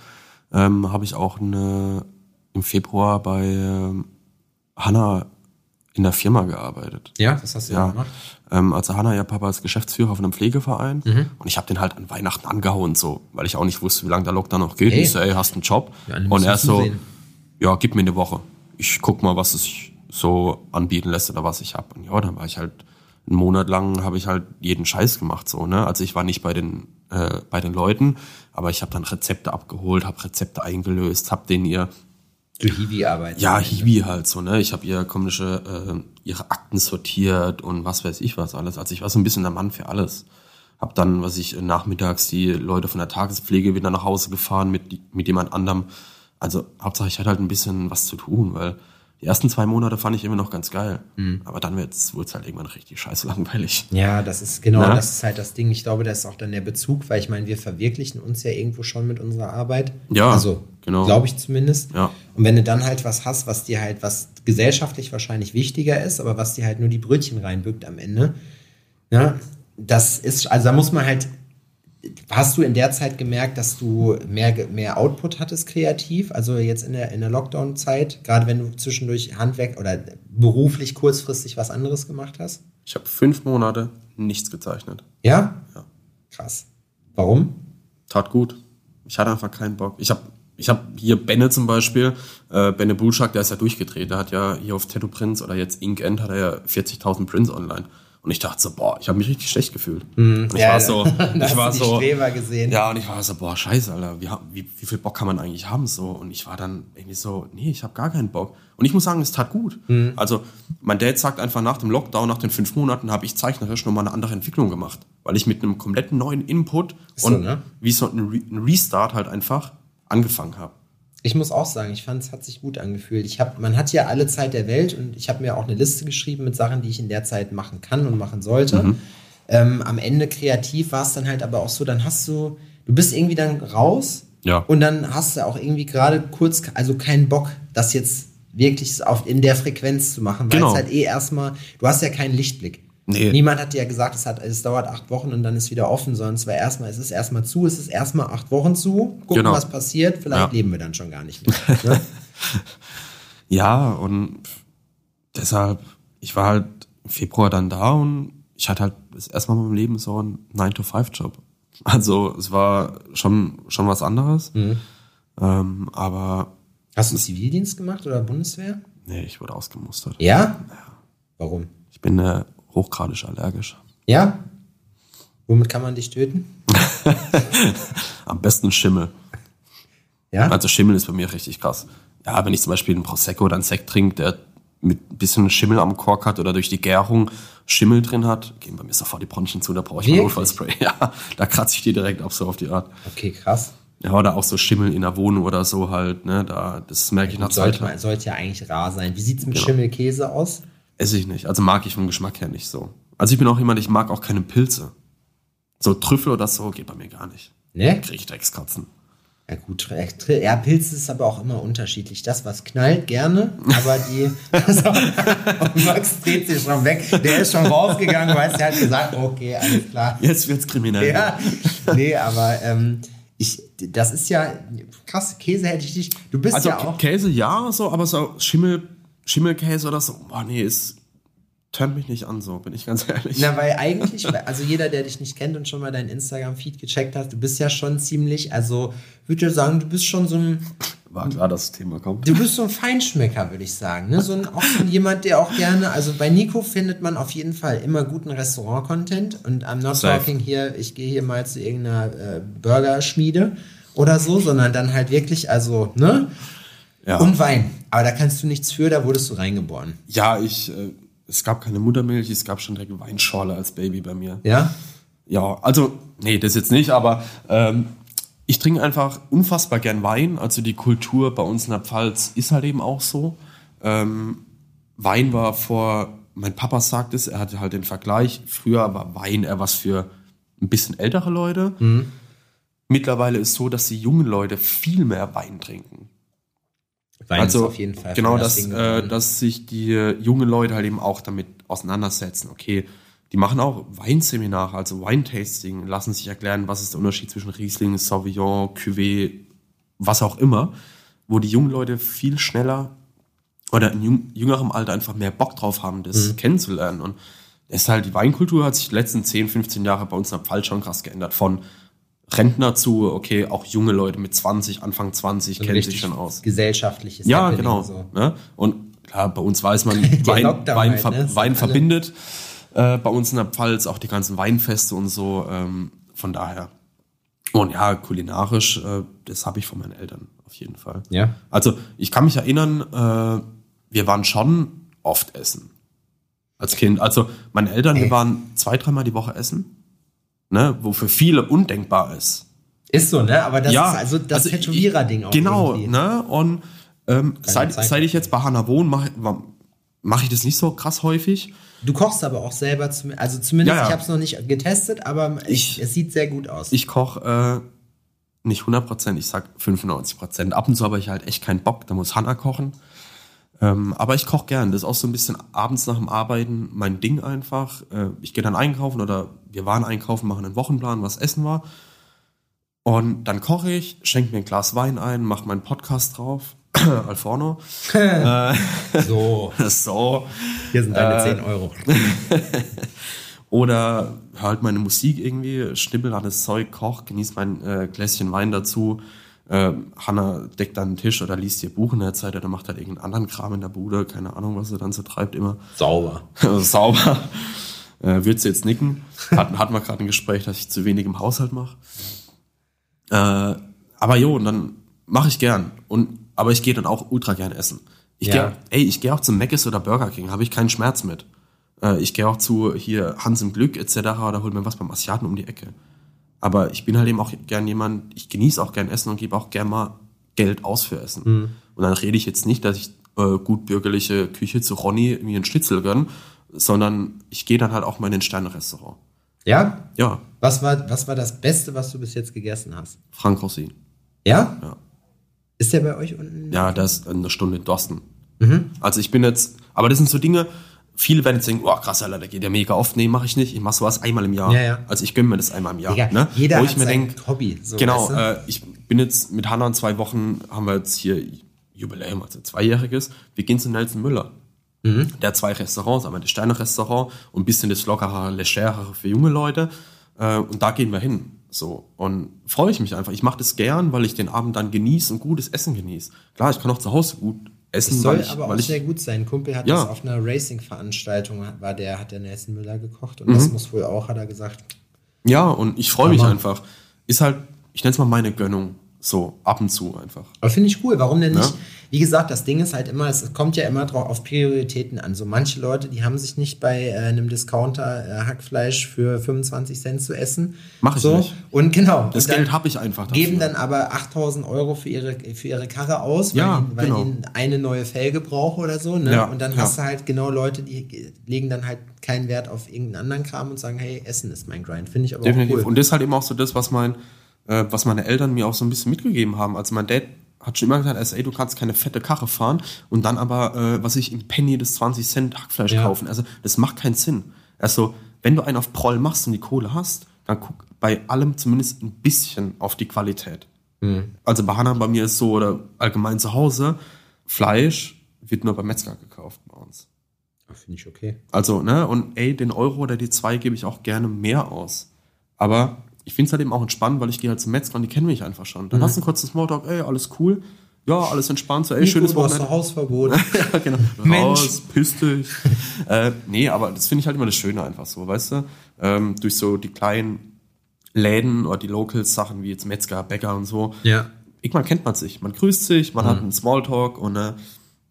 ähm, habe ich auch eine, im Februar bei ähm, Hanna in der Firma gearbeitet. Ja, das hast du ja, gemacht. Ähm, also Hanna, ihr Papa ist Geschäftsführer von einem Pflegeverein mhm. und ich habe den halt an Weihnachten angehauen, so, weil ich auch nicht wusste, wie lange der Lockdown noch geht. Hey. Ich so, ey, hast einen Job? Ja, und er so, sehen. ja, gib mir eine Woche ich guck mal, was es so anbieten lässt oder was ich habe. Und ja, dann war ich halt einen Monat lang habe ich halt jeden Scheiß gemacht so, ne? Also ich war nicht bei den äh, bei den Leuten, aber ich habe dann Rezepte abgeholt, habe Rezepte eingelöst, habe denen ihr Du Hiwi-Arbeit. Ja, Hiwi halt so, ne? Ich habe ihr komische, äh, ihre Akten sortiert und was weiß ich was alles. Also ich war so ein bisschen der Mann für alles. Hab dann, was ich nachmittags die Leute von der Tagespflege wieder nach Hause gefahren mit mit jemand anderem also Hauptsache ich hatte halt ein bisschen was zu tun, weil die ersten zwei Monate fand ich immer noch ganz geil. Mhm. Aber dann wurde es halt irgendwann richtig scheiße langweilig. Ja, das ist genau, Na? das ist halt das Ding. Ich glaube, das ist auch dann der Bezug, weil ich meine, wir verwirklichen uns ja irgendwo schon mit unserer Arbeit. Ja. Also, genau. glaube ich zumindest. Ja. Und wenn du dann halt was hast, was dir halt, was gesellschaftlich wahrscheinlich wichtiger ist, aber was dir halt nur die Brötchen reinbückt am Ende, ja, das ist, also da muss man halt Hast du in der Zeit gemerkt, dass du mehr, mehr Output hattest kreativ? Also jetzt in der, in der Lockdown-Zeit, gerade wenn du zwischendurch Handwerk oder beruflich kurzfristig was anderes gemacht hast? Ich habe fünf Monate nichts gezeichnet. Ja? Ja. Krass. Warum? Tat gut. Ich hatte einfach keinen Bock. Ich habe ich hab hier Benne zum Beispiel, äh, Benne Bulschak, der ist ja durchgedreht. Der hat ja hier auf Tattoo Prints oder jetzt Ink End hat er ja 40.000 Prints online. Und ich dachte so, boah, ich habe mich richtig schlecht gefühlt. Mm, und ich ja, war so, ich war so, gesehen. ja, und ich war so, boah, scheiße, Alter, wie, wie, wie viel Bock kann man eigentlich haben so? Und ich war dann irgendwie so, nee, ich habe gar keinen Bock. Und ich muss sagen, es tat gut. Mm. Also mein Dad sagt einfach nach dem Lockdown, nach den fünf Monaten, habe ich zeichnerisch nochmal eine andere Entwicklung gemacht, weil ich mit einem kompletten neuen Input so, und ne? wie so ein, Re ein Restart halt einfach angefangen habe. Ich muss auch sagen, ich fand, es hat sich gut angefühlt. Ich hab, man hat ja alle Zeit der Welt und ich habe mir auch eine Liste geschrieben mit Sachen, die ich in der Zeit machen kann und machen sollte. Mhm. Ähm, am Ende kreativ war es dann halt aber auch so, dann hast du, du bist irgendwie dann raus ja. und dann hast du auch irgendwie gerade kurz, also keinen Bock, das jetzt wirklich auf, in der Frequenz zu machen, weil genau. es halt eh erstmal, du hast ja keinen Lichtblick. Nee. Niemand hat ja gesagt, es, hat, es dauert acht Wochen und dann ist wieder offen, sondern es war erstmal, es ist erstmal zu, es ist erstmal acht Wochen zu, gucken, genau. was passiert, vielleicht ja. leben wir dann schon gar nicht mehr. Ne? ja, und deshalb, ich war halt im Februar dann da und ich hatte halt das erste Mal in meinem Leben so einen 9-to-5-Job. Also es war schon, schon was anderes. Mhm. Ähm, aber Hast du Zivildienst gemacht oder Bundeswehr? Nee, ich wurde ausgemustert. Ja? Warum? Ich bin äh, hochgradig allergisch. Ja? Womit kann man dich töten? Am besten Schimmel. Ja? Also Schimmel ist bei mir richtig krass. Ja, wenn ich zum Beispiel einen Prosecco oder einen Sekt trinke, der mit ein bisschen Schimmel am Kork hat oder durch die Gärung Schimmel drin hat, gehen bei mir sofort die Bronchien zu, da brauche ich Wirklich? Notfallspray. Ja, da kratze ich die direkt ab, so auf die Art. Okay, krass. Ja, oder auch so Schimmel in der Wohnung oder so halt, ne, da, das merke ich nach Sollte, Zeit. man, sollte ja eigentlich rar sein. Wie sieht's mit Genau. Schimmelkäse aus? Esse ich nicht. Also mag ich vom Geschmack her nicht so. Also ich bin auch jemand, ich mag auch keine Pilze. So Trüffel oder so geht bei mir gar nicht. Ne? Kriege ich Dreckskatzen. Ja gut, ja, Pilze ist aber auch immer unterschiedlich. Das, was knallt, gerne, aber die... so, und Max dreht sich schon weg. Der ist schon rausgegangen, weil er hat gesagt, okay, alles klar. Jetzt wird's kriminell. Ja, nee, aber ähm, ich, das ist ja krass, Käse hätte ich nicht. Du bist Also ja auch. Käse ja, so, aber so Schimmel, Schimmelkäse oder so, boah, nee, es tönt mich nicht an, so, bin ich ganz ehrlich. Na, weil eigentlich, also jeder, der dich nicht kennt und schon mal deinen Instagram-Feed gecheckt hat, du bist ja schon ziemlich, also würde ich sagen, du bist schon so ein, War klar, dass das Thema kommt. du bist so ein Feinschmecker, würde ich sagen. Ne? So ein, auch so jemand, der auch gerne, also bei Nico findet man auf jeden Fall immer guten Restaurant-Content und I'm not Safe. talking hier, ich gehe hier mal zu irgendeiner äh, Burgerschmiede oder so, sondern dann halt wirklich, also, ne? Ja, Und Wein. Aber da kannst du nichts für, da wurdest du reingeboren. ja ich, äh, es gab keine Muttermilch, es gab schon direkt Weinschorle als Baby bei mir. Ja? Ja, also, nee, das jetzt nicht, aber ähm, ich trinke einfach unfassbar gern Wein. Also die Kultur bei uns in der Pfalz ist halt eben auch so. Ähm, Wein war vor, mein Papa sagt es, er hatte halt den Vergleich, früher war Wein eher was für ein bisschen ältere Leute. Mittlerweile ist so, dass die jungen Leute viel mehr Wein trinken. Wein also auf jeden Fall genau, dass, äh, dass sich die jungen Leute halt eben auch damit auseinandersetzen. Okay, die machen auch Weinseminare, also Weintasting, lassen sich erklären, was ist der Unterschied zwischen Riesling, Sauvignon, Cuvée, was auch immer, wo die jungen Leute viel schneller oder in jüngerem Alter einfach mehr Bock drauf haben, das kennenzulernen. Und ist halt, die Weinkultur hat sich die letzten 10, 15 Jahre bei uns in der Pfalz schon krass geändert. Von Rentner zu, okay, auch junge Leute mit 20, Anfang 20 So kennen sich schon aus. Gesellschaftliches Ja, Happening genau. So. Ne? Und klar, bei uns weiß man, Wein, Lockdown Wein, halt, ne? Wein verbindet. Äh, bei uns in der Pfalz auch die ganzen Weinfeste und so. Ähm, von daher. Und ja, kulinarisch, äh, das habe ich von meinen Eltern auf jeden Fall. Ja. Also ich kann mich erinnern, äh, wir waren schon oft essen. Als Kind. Also meine Eltern, wir Ey. waren zwei, dreimal die Woche essen. Ne? Wo für viele undenkbar ist. Ist so, ne? Aber das Ja, ist also das also Tätowierer-Ding auch. Genau, irgendwie. ne? Und ähm, seit, seit ich jetzt bei Hanna wohne, mache mach ich das nicht so krass häufig. Du kochst aber auch selber, also zumindest, Ja, ja. ich habe es noch nicht getestet, aber Ich- ich, es sieht sehr gut aus. Ich koche äh, nicht 100%, ich sag 95%. Ab und zu habe ich halt echt keinen Bock, da muss Hanna kochen. Ähm, aber ich koche gern. Das ist auch so ein bisschen abends nach dem Arbeiten mein Ding einfach. Äh, ich gehe dann einkaufen oder wir waren einkaufen, machen einen Wochenplan, was Essen war. Und dann koche ich, schenke mir ein Glas Wein ein, mache meinen Podcast drauf. Alforno. so, So. hier sind deine Äh, 10 Euro. Oder halt meine Musik irgendwie, schnibbel an das Zeug, koch, genieß mein äh, Gläschen Wein dazu. Äh, Hanna deckt dann den Tisch oder liest ihr Buch in der Zeit oder macht halt irgendeinen anderen Kram in der Bude. Keine Ahnung, was sie dann so treibt immer. Sauber. Sauber. Äh, wird sie jetzt nicken. Hatten, hatten wir gerade ein Gespräch, dass ich zu wenig im Haushalt mache. Äh, aber jo, und dann mache ich gern. Und, aber ich gehe dann auch ultra gern essen. Ich Ja. geh, ey, ich gehe auch zum Mc's oder Burger King, habe ich keinen Schmerz mit. Äh, ich gehe auch zu hier Hans im Glück etc. oder hol mir was beim Asiaten um die Ecke. Aber ich bin halt eben auch gern jemand, ich genieße auch gern Essen und gebe auch gern mal Geld aus für Essen. Und dann rede ich jetzt nicht, dass ich äh, gut bürgerliche Küche zu Ronny mir einen Schnitzel gönn, sondern ich gehe dann halt auch mal in ein Sterne-Restaurant. Ja? Ja, Was war, was war das Beste, was du bis jetzt gegessen hast? Frank Rossin. Ja? Ja. Ist der bei euch unten? Ja, das ist eine Stunde in Dorsten. Mhm. Also ich bin jetzt, aber das sind so Dinge, viele werden jetzt denken, oh krass, Alter, der geht ja mega oft. Nee, mache ich nicht. Ich mache sowas einmal im Jahr. Ja, ja. Also ich gönne mir das einmal im Jahr. Digga, ne? jeder Wo hat ich mir denk, Hobby. So, genau, weißt du? äh, ich bin jetzt mit Hanna in zwei Wochen, haben wir jetzt hier Jubiläum, also zweijähriges. Wir gehen zu Nelson Müller. Mhm. Der hat zwei Restaurants, einmal das Sterne-Restaurant und ein bisschen das lockerere, legerere für junge Leute. Äh, und da gehen wir hin. So. Und freue ich mich einfach. Ich mache das gern, weil ich den Abend dann genieße und gutes Essen genieße. Klar, ich kann auch zu Hause gut essen. Es soll weil ich, aber auch weil ich, sehr gut sein. Ein Kumpel hat Ja. das auf einer Racing-Veranstaltung, war der, hat der Nelson Müller gekocht und Mhm. das muss wohl auch, hat er gesagt. Ja, und ich freue mich einfach. Ist halt, ich nenne es mal meine Gönnung. So, ab und zu einfach. Aber finde ich cool. Warum denn nicht? Ja. Wie gesagt, das Ding ist halt immer, es kommt ja immer drauf auf Prioritäten an. So manche Leute, die haben sich nicht bei äh, einem Discounter äh, Hackfleisch für 25 Cent zu essen. Mach ich so. nicht. Und genau. Das und Geld habe ich einfach dafür. Geben dann aber 8000 Euro für ihre, für ihre Karre aus, weil, Ja, die, weil genau. die eine neue Felge brauchen oder so. Ne? Ja, und dann ja. hast du halt genau Leute, die legen dann halt keinen Wert auf irgendeinen anderen Kram und sagen, hey, Essen ist mein Grind. Finde ich aber Definitiv. auch cool. Und das ist halt eben auch so das, was mein, äh, was meine Eltern mir auch so ein bisschen mitgegeben haben. Also mein Dad hat schon immer gesagt, also, ey, du kannst keine fette Karre fahren und dann aber, äh, was ich im Penny das 20 Cent Hackfleisch Ja. kaufen. Also das macht keinen Sinn. Also wenn du einen auf Proll machst und die Kohle hast, dann guck bei allem zumindest ein bisschen auf die Qualität. Mhm. Also bei Hannah, bei mir ist so, oder allgemein zu Hause, Fleisch wird nur beim Metzger gekauft bei uns. Finde ich okay. Also, ne, und ey, den Euro oder die zwei gebe ich auch gerne mehr aus. Aber ich finde es halt eben auch entspannt, weil ich gehe halt zum Metzger und die kennen mich einfach schon. Dann hast du einen kurzen Smalltalk, ey, alles cool. Ja, alles entspannt, so, ey, schönes Nico, du hast Wochenende. Hausverbot. ja, genau. Mensch. Raus, piss dich. äh, nee, aber das finde ich halt immer das Schöne einfach so, weißt du? Ähm, durch so die kleinen Läden oder die Locals-Sachen wie jetzt Metzger, Bäcker und so. ja. Irgendwann kennt man sich, man grüßt sich, man hat einen Smalltalk und äh,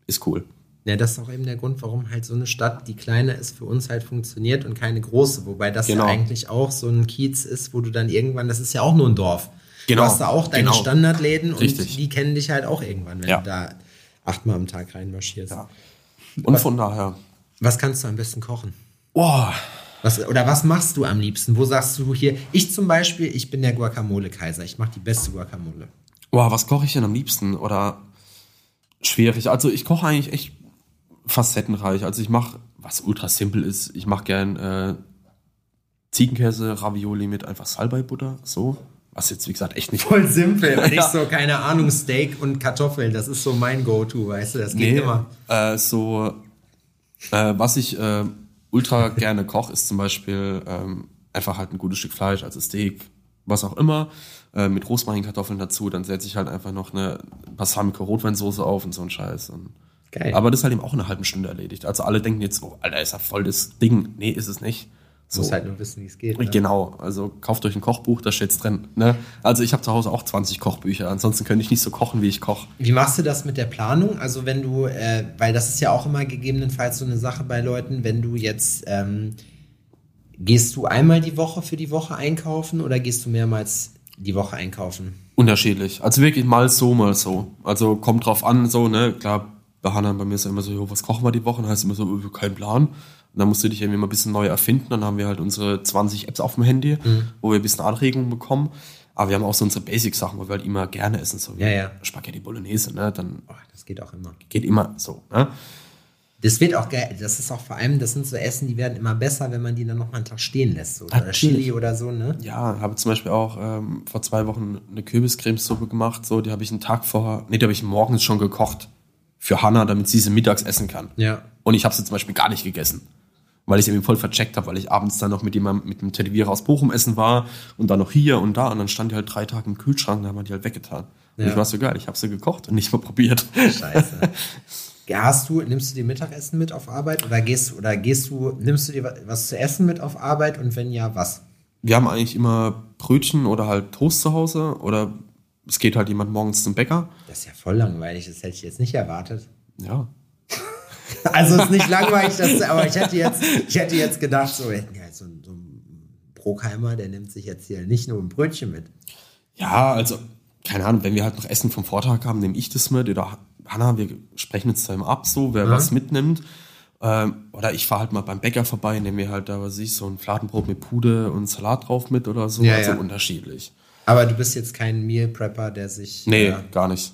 ist cool. Ja, das ist auch eben der Grund, warum halt so eine Stadt, die kleine ist, für uns halt funktioniert und keine große. Wobei das Genau. ja eigentlich auch so ein Kiez ist, wo du dann irgendwann, das ist ja auch nur ein Dorf. Genau, Du hast da auch deine genau. Standardläden und Richtig. die kennen dich halt auch irgendwann, wenn Ja. du da achtmal am Tag reinmarschierst. Ja. Und von daher, Was kannst du am besten kochen? boah, Was, oder was machst du am liebsten? Wo sagst du hier, ich zum Beispiel, ich bin der Guacamole-Kaiser. Ich mache die beste Guacamole. Boah, was koche ich denn am liebsten? Oder schwierig. Also ich koche eigentlich echt facettenreich. Also ich mache, was ultra simpel ist, ich mache gern äh, Ziegenkäse, Ravioli mit einfach Salbei-Butter, so. Was jetzt, wie gesagt, echt nicht Voll simpel. Und ich Ja. so, keine Ahnung, Steak und Kartoffeln. Das ist so mein Go-To, weißt du? Das geht Nee, immer. äh, so, äh, was ich äh, ultra gerne koche, ist zum Beispiel ähm, einfach halt ein gutes Stück Fleisch, also Steak, was auch immer, äh, mit Rosmarinkartoffeln dazu. Dann setze ich halt einfach noch eine Balsamico Rotweinsoße auf und so ein Scheiß. Und, Geil. Aber das ist halt eben auch in einer halben Stunde erledigt. Also alle denken jetzt, oh, Alter, ist ja voll das Ding. Nee, ist es nicht. Du musst halt nur wissen, wie es geht. Ne? Genau, also kauft euch ein Kochbuch, da steht's drin. Ne? Also ich habe zu Hause auch 20 Kochbücher, ansonsten könnte ich nicht so kochen, wie ich koche. Wie machst du das mit der Planung? Also wenn du, äh, weil das ist ja auch immer gegebenenfalls so eine Sache bei Leuten, wenn du jetzt, ähm, gehst du einmal die Woche für die Woche einkaufen oder gehst du mehrmals die Woche einkaufen? Unterschiedlich. Also wirklich mal so, mal so. Also kommt drauf an, so, ne, klar, bei Hannah bei mir ist ja immer so, jo, was kochen wir die Woche? Dann heißt immer so, kein Plan. Und dann musst du dich irgendwie mal ein bisschen neu erfinden. Dann haben wir halt unsere 20 Apps auf dem Handy, wo wir ein bisschen Anregungen bekommen. Aber wir haben auch so unsere Basic-Sachen, wo wir halt immer gerne essen, so Ja, ja. Spaghetti Bolognese, ne, dann Oh, das geht auch immer. geht immer so, ne. Das wird auch geil. Das ist auch vor allem, das sind so Essen, die werden immer besser, wenn man die dann noch mal einen Tag stehen lässt. So. Oder Natürlich. Chili oder so, ne? Ja, habe zum Beispiel auch ähm, vor zwei Wochen eine Kürbiscremesuppe gemacht. So, die habe ich einen Tag vorher, nee, die habe ich morgens schon gekocht für Hannah, damit sie sie mittags essen kann. Ja. Und ich habe sie zum Beispiel gar nicht gegessen, weil ich sie irgendwie voll vercheckt habe, weil ich abends dann noch mit jemandem, mit einem Tätowierer aus Bochum essen war und dann noch hier und da und dann stand die halt drei Tage im Kühlschrank, dann haben wir die halt weggetan. Und Ja. ich war so geil, ich habe sie gekocht und nicht mal probiert. Scheiße. Hast du, nimmst du dir Mittagessen mit auf Arbeit oder gehst, oder gehst du, nimmst du dir wa- was zu essen mit auf Arbeit und wenn ja, was? Wir haben eigentlich immer Brötchen oder halt Toast zu Hause oder es geht halt jemand morgens zum Bäcker. Das ist ja voll langweilig, das hätte ich jetzt nicht erwartet. Ja, Also es ist nicht langweilig, das, aber ich hätte jetzt, ich hätte jetzt gedacht, so, ja, so, ein- so ein Brokheimer, der nimmt sich jetzt hier nicht nur ein Brötchen mit. Ja, also, keine Ahnung, wenn wir halt noch Essen vom Vortag haben, nehme ich das mit. Oder Hanna, wir sprechen uns dann ab, so, wer was mitnimmt. Ähm, oder ich fahre halt mal beim Bäcker vorbei, nehme mir halt da, was ich, so ein Fladenbrot mit Pude und Salat drauf mit oder so. Ja, also ja. unterschiedlich. Aber du bist jetzt kein Meal Prepper, der sich. Nee, äh, gar nicht.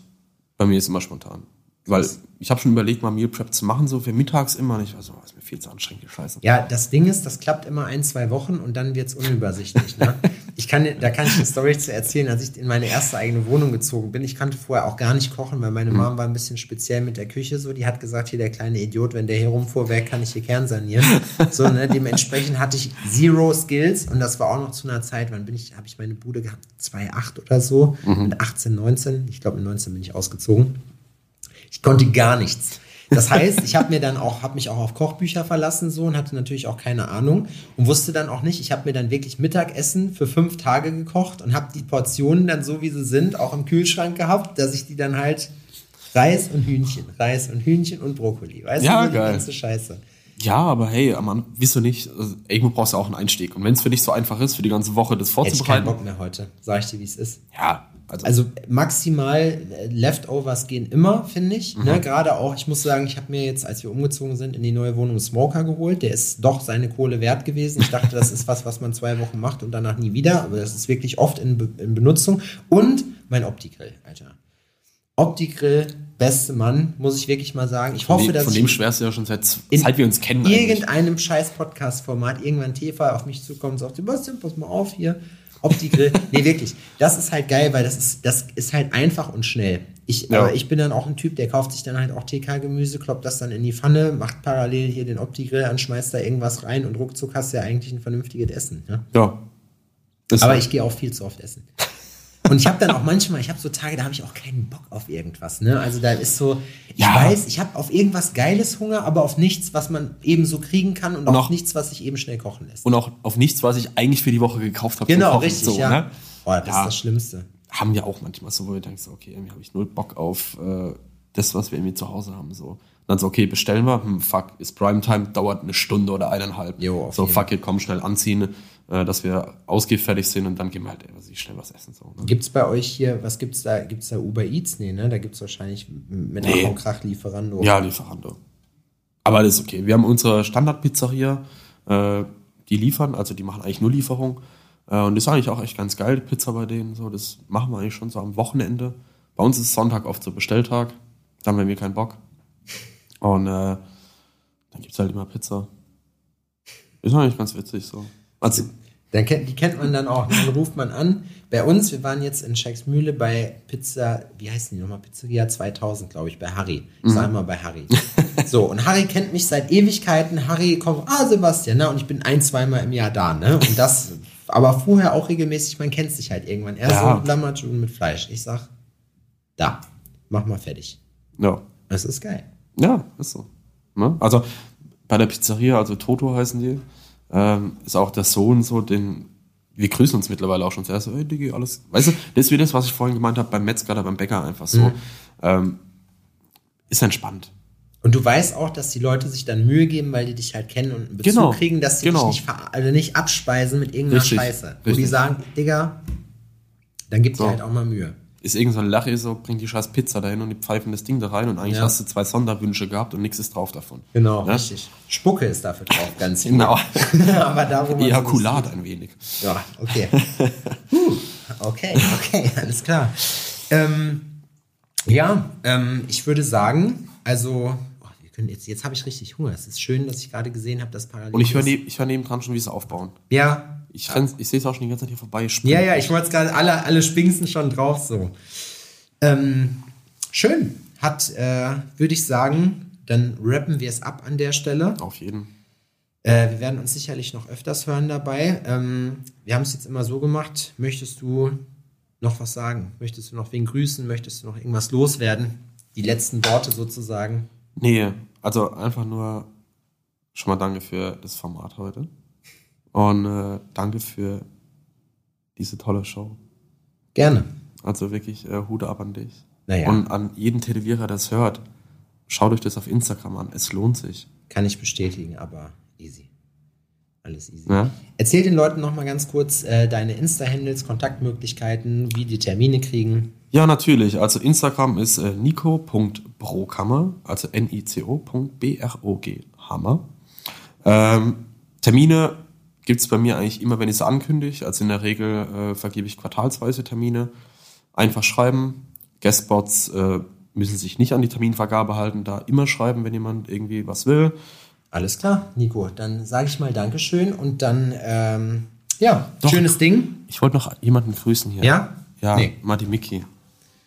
Bei mir ist immer spontan. Weil ich habe schon überlegt, mal Meal Prep zu machen, so für mittags immer. Und ich war so, ist mir viel zu anstrengend, die Scheiße. Ja, das Ding ist, das klappt immer ein, zwei Wochen und dann wird's unübersichtlich. Ne? Ich kann, da kann ich eine Story zu erzählen, als ich in meine erste eigene Wohnung gezogen bin. Ich kannte vorher auch gar nicht kochen, weil meine Mhm. Mom war ein bisschen speziell mit der Küche so. Die hat gesagt, hier der kleine Idiot, wenn der hier rumfuhr, wer kann ich hier Kern sanieren? So, ne, dementsprechend hatte ich zero Skills und das war auch noch zu einer Zeit, wann bin ich, habe ich meine Bude gehabt? 2,8 oder so, Mhm. mit 18, 19. Ich glaube, mit 19 bin ich ausgezogen. Ich konnte gar nichts. Das heißt, ich habe mir dann auch, habe mich auch auf Kochbücher verlassen so und hatte natürlich auch keine Ahnung und wusste dann auch nicht. Ich habe mir dann wirklich Mittagessen für fünf Tage gekocht und habe die Portionen dann so wie sie sind auch im Kühlschrank gehabt, dass ich die dann halt Reis und Hühnchen, Reis und Hühnchen und Brokkoli, weißt Ja, du, die geil. ganze Scheiße. Ja, aber hey, wisst du nicht, also, irgendwo brauchst du auch einen Einstieg. Und wenn es für dich so einfach ist, für die ganze Woche das Hätte ich keinen vorzubereiten, Bock mehr heute, sag ich dir, wie es ist. ja, also, Also maximal äh, Leftovers gehen immer, finde ich. Mhm. Ne? Gerade auch, ich muss sagen, ich habe mir jetzt, als wir umgezogen sind, in die neue Wohnung Smoker geholt. Der ist doch seine Kohle wert gewesen. Ich dachte, das ist was, was man zwei Wochen macht und danach nie wieder. Aber das ist wirklich oft in, Be in Benutzung. Und mein Opti-Grill, Alter. Opti-Grill, beste Mann, muss ich wirklich mal sagen. Ich von, hoffe, dem, dass von dem schwärst du ja schon seit, seit wir uns kennen. eigentlich. irgendeinem scheiß Podcast-Format irgendwann Tefa auf mich zukommt und sagt, Sebastian, pass mal auf hier. Opti-Grill. nee, wirklich. Das ist halt geil, weil das ist, das ist halt einfach und schnell. Ich, Ja. ich bin dann auch ein Typ, der kauft sich dann halt auch TK-Gemüse, kloppt das dann in die Pfanne, macht parallel hier den Opti-Grill an, schmeißt da irgendwas rein und ruckzuck hast du ja eigentlich ein vernünftiges Essen. Ne? Ja. Das Aber ich gehe auch viel zu oft essen. Und ich habe dann auch manchmal, ich habe so Tage, da habe ich auch keinen Bock auf irgendwas. Ne? Also da ist so, ich Ja. weiß, ich habe auf irgendwas Geiles Hunger, aber auf nichts, was man eben so kriegen kann und, Und auf auch- nichts, was sich eben schnell kochen lässt. Und auch auf nichts, was ich eigentlich für die Woche gekauft habe. genau, Kochen, richtig, so, ja. Ne? Boah, das Ja. ist das Schlimmste. Haben wir auch manchmal so, wo wir denken, so, okay, irgendwie habe ich null Bock auf äh, das, was wir irgendwie zu Hause haben. So. Und dann so, okay, bestellen wir, hm, fuck, ist Primetime, dauert eine Stunde oder eineinhalb. Jo, auf so, jeden. fuck it, komm, schnell anziehen, äh, dass wir ausgehfertig sind und dann gehen wir halt was ich, schnell was essen. So, ne? Gibt's bei euch hier, was gibt's da? Gibt's da Uber Eats? Nee, ne? Da gibt's wahrscheinlich mit Nee. Und Krach Lieferando. Ja, Lieferando. Aber das ist okay. Wir haben unsere Standardpizzeria, äh, die liefern, also die machen eigentlich nur Lieferung. Äh, und das ist eigentlich auch echt ganz geil, die Pizza bei denen. So, das machen wir eigentlich schon so am Wochenende. Bei uns ist Sonntag oft so Bestelltag. Dann haben wir keinen Bock. Und äh, dann gibt's halt immer Pizza. Ist eigentlich ganz witzig so. Also, Dann kennt, die kennt man dann auch. Dann ruft man an. Bei uns, wir waren jetzt in Scheiksmühle bei Pizza, wie heißt die nochmal? Pizzeria 2000, glaube ich, bei Harry. Ich sage mal bei Harry. So, und Harry kennt mich seit Ewigkeiten. Harry kommt, ah, Sebastian, ne? Und ich bin ein, zweimal im Jahr da, ne? Und das, aber vorher auch regelmäßig, man kennt sich halt irgendwann. Er Ja. so Lammertun mit Fleisch. Ich sag, da, mach mal fertig. ja. Das ist geil. Ja, ist so. Ne? Also bei der Pizzeria, also Toto heißen die, ähm, ist auch der Sohn so, den wir grüßen uns mittlerweile auch schon sehr so, hey Digi, alles. Weißt du, das ist wie das, was ich vorhin gemeint habe, beim Metzger oder beim Bäcker einfach so. Ähm, ist entspannt. Und du weißt auch, dass die Leute sich dann Mühe geben, weil die dich halt kennen und einen Bezug Genau, kriegen, dass sie genau. dich nicht, also nicht abspeisen mit irgendeiner Richtig, Scheiße. Wo die sagen, Digga, dann gibt's So. dir halt auch mal Mühe. Ist irgend so ein Lache so, bringt die scheiß Pizza dahin und die pfeifen das Ding da rein und eigentlich Ja. hast du zwei Sonderwünsche gehabt und nichts ist drauf davon. Genau, Ja? richtig. Spucke ist dafür drauf, ganz. Genau. Aber da, wo man Ejakulat ein wenig. Ja, okay. Huh, okay, okay, alles klar. Ähm, ja, ähm, ich würde sagen, also, können jetzt, jetzt habe ich richtig Hunger. Es ist schön, dass ich gerade gesehen habe, dass parallel. Und ich höre neb, ich hör nebendran schon, wie sie aufbauen. Ja, Ich, renn- ich sehe es auch schon die ganze Zeit hier vorbei. Ja, ja, ich wollte es gerade, alle, alle Spinksen schon drauf so. Ähm, schön. Hat, äh, würde ich sagen, dann rappen wir es ab an der Stelle. Auf jeden. Äh, wir werden uns sicherlich noch öfters hören dabei. Ähm, wir haben es jetzt immer so gemacht. Möchtest du noch was sagen? Möchtest du noch wen grüßen? Möchtest du noch irgendwas loswerden? Die letzten Worte sozusagen. Nee, also einfach nur schon mal danke für das Format heute. Und äh, danke für diese tolle Show. Gerne. Also wirklich äh, Hude ab an dich. Naja. Und an jeden Tätowierer, der es hört, schaut euch das auf Instagram an. Es lohnt sich. Kann ich bestätigen, aber easy. Alles easy. Ja? Erzähl den Leuten noch mal ganz kurz äh, deine Insta-Handles, Kontaktmöglichkeiten, wie die Termine kriegen. Ja, natürlich. Also Instagram ist äh, nico.brokammer, also N-I-C-O.B-R-O-G, Hammer. Ähm, Termine gibt es bei mir eigentlich immer, wenn ich sie ankündige. Also in der Regel äh, vergebe ich quartalsweise Termine. Einfach schreiben. Guestbots äh, müssen sich nicht an die Terminvergabe halten, da immer schreiben, wenn jemand irgendwie was will. Alles klar, Nico. Dann sage ich mal Dankeschön und dann ähm, Ja, Doch. schönes Ding. Ich wollte noch jemanden grüßen hier. Ja? Ja, Nee. Madi Miki.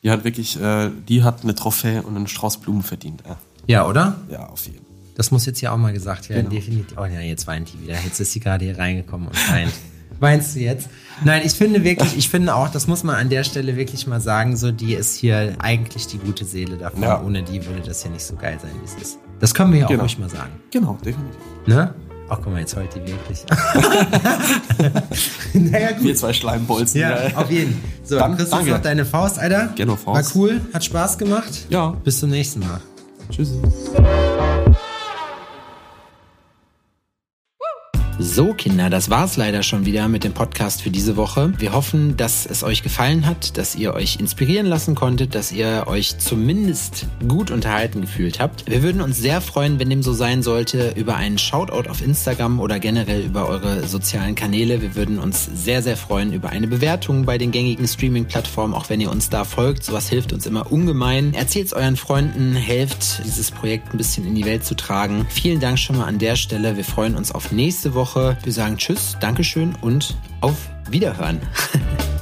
Die hat wirklich, äh, die hat eine Trophäe und einen Strauß Blumen verdient. Ja, Ja, oder? ja auf jeden Fall. Das muss jetzt ja auch mal gesagt werden. Genau. Definitiv. Oh ja, jetzt weint die wieder. Jetzt ist sie gerade hier reingekommen und weint. Weinst du jetzt? Nein, ich finde wirklich, ich finde auch, das muss man an der Stelle wirklich mal sagen, so die ist hier eigentlich die gute Seele davon. Ja. Ohne die würde das hier nicht so geil sein, wie es ist. Das können wir ja auch Genau. ruhig mal sagen. Genau, definitiv. Ne? Ach, guck mal, jetzt heult die wirklich. naja, gut. Wir zwei Schleimbolzen. Ja, auf jeden. So, Dann, Christoph, danke. noch deine Faust, Alter. Gerne Faust. War cool, hat Spaß gemacht. Ja. Bis zum nächsten Mal. Tschüssi. So, Kinder, das war's leider schon wieder mit dem Podcast für diese Woche. Wir hoffen, dass es euch gefallen hat, dass ihr euch inspirieren lassen konntet, dass ihr euch zumindest gut unterhalten gefühlt habt. Wir würden uns sehr freuen, wenn dem so sein sollte, über einen Shoutout auf Instagram oder generell über eure sozialen Kanäle. Wir würden uns sehr, sehr freuen über eine Bewertung bei den gängigen Streaming-Plattformen, auch wenn ihr uns da folgt. Sowas hilft uns immer ungemein. Erzählt's euren Freunden, helft, dieses Projekt ein bisschen in die Welt zu tragen. Vielen Dank schon mal an der Stelle. Wir freuen uns auf nächste Woche. Wir sagen Tschüss, Dankeschön und auf Wiederhören.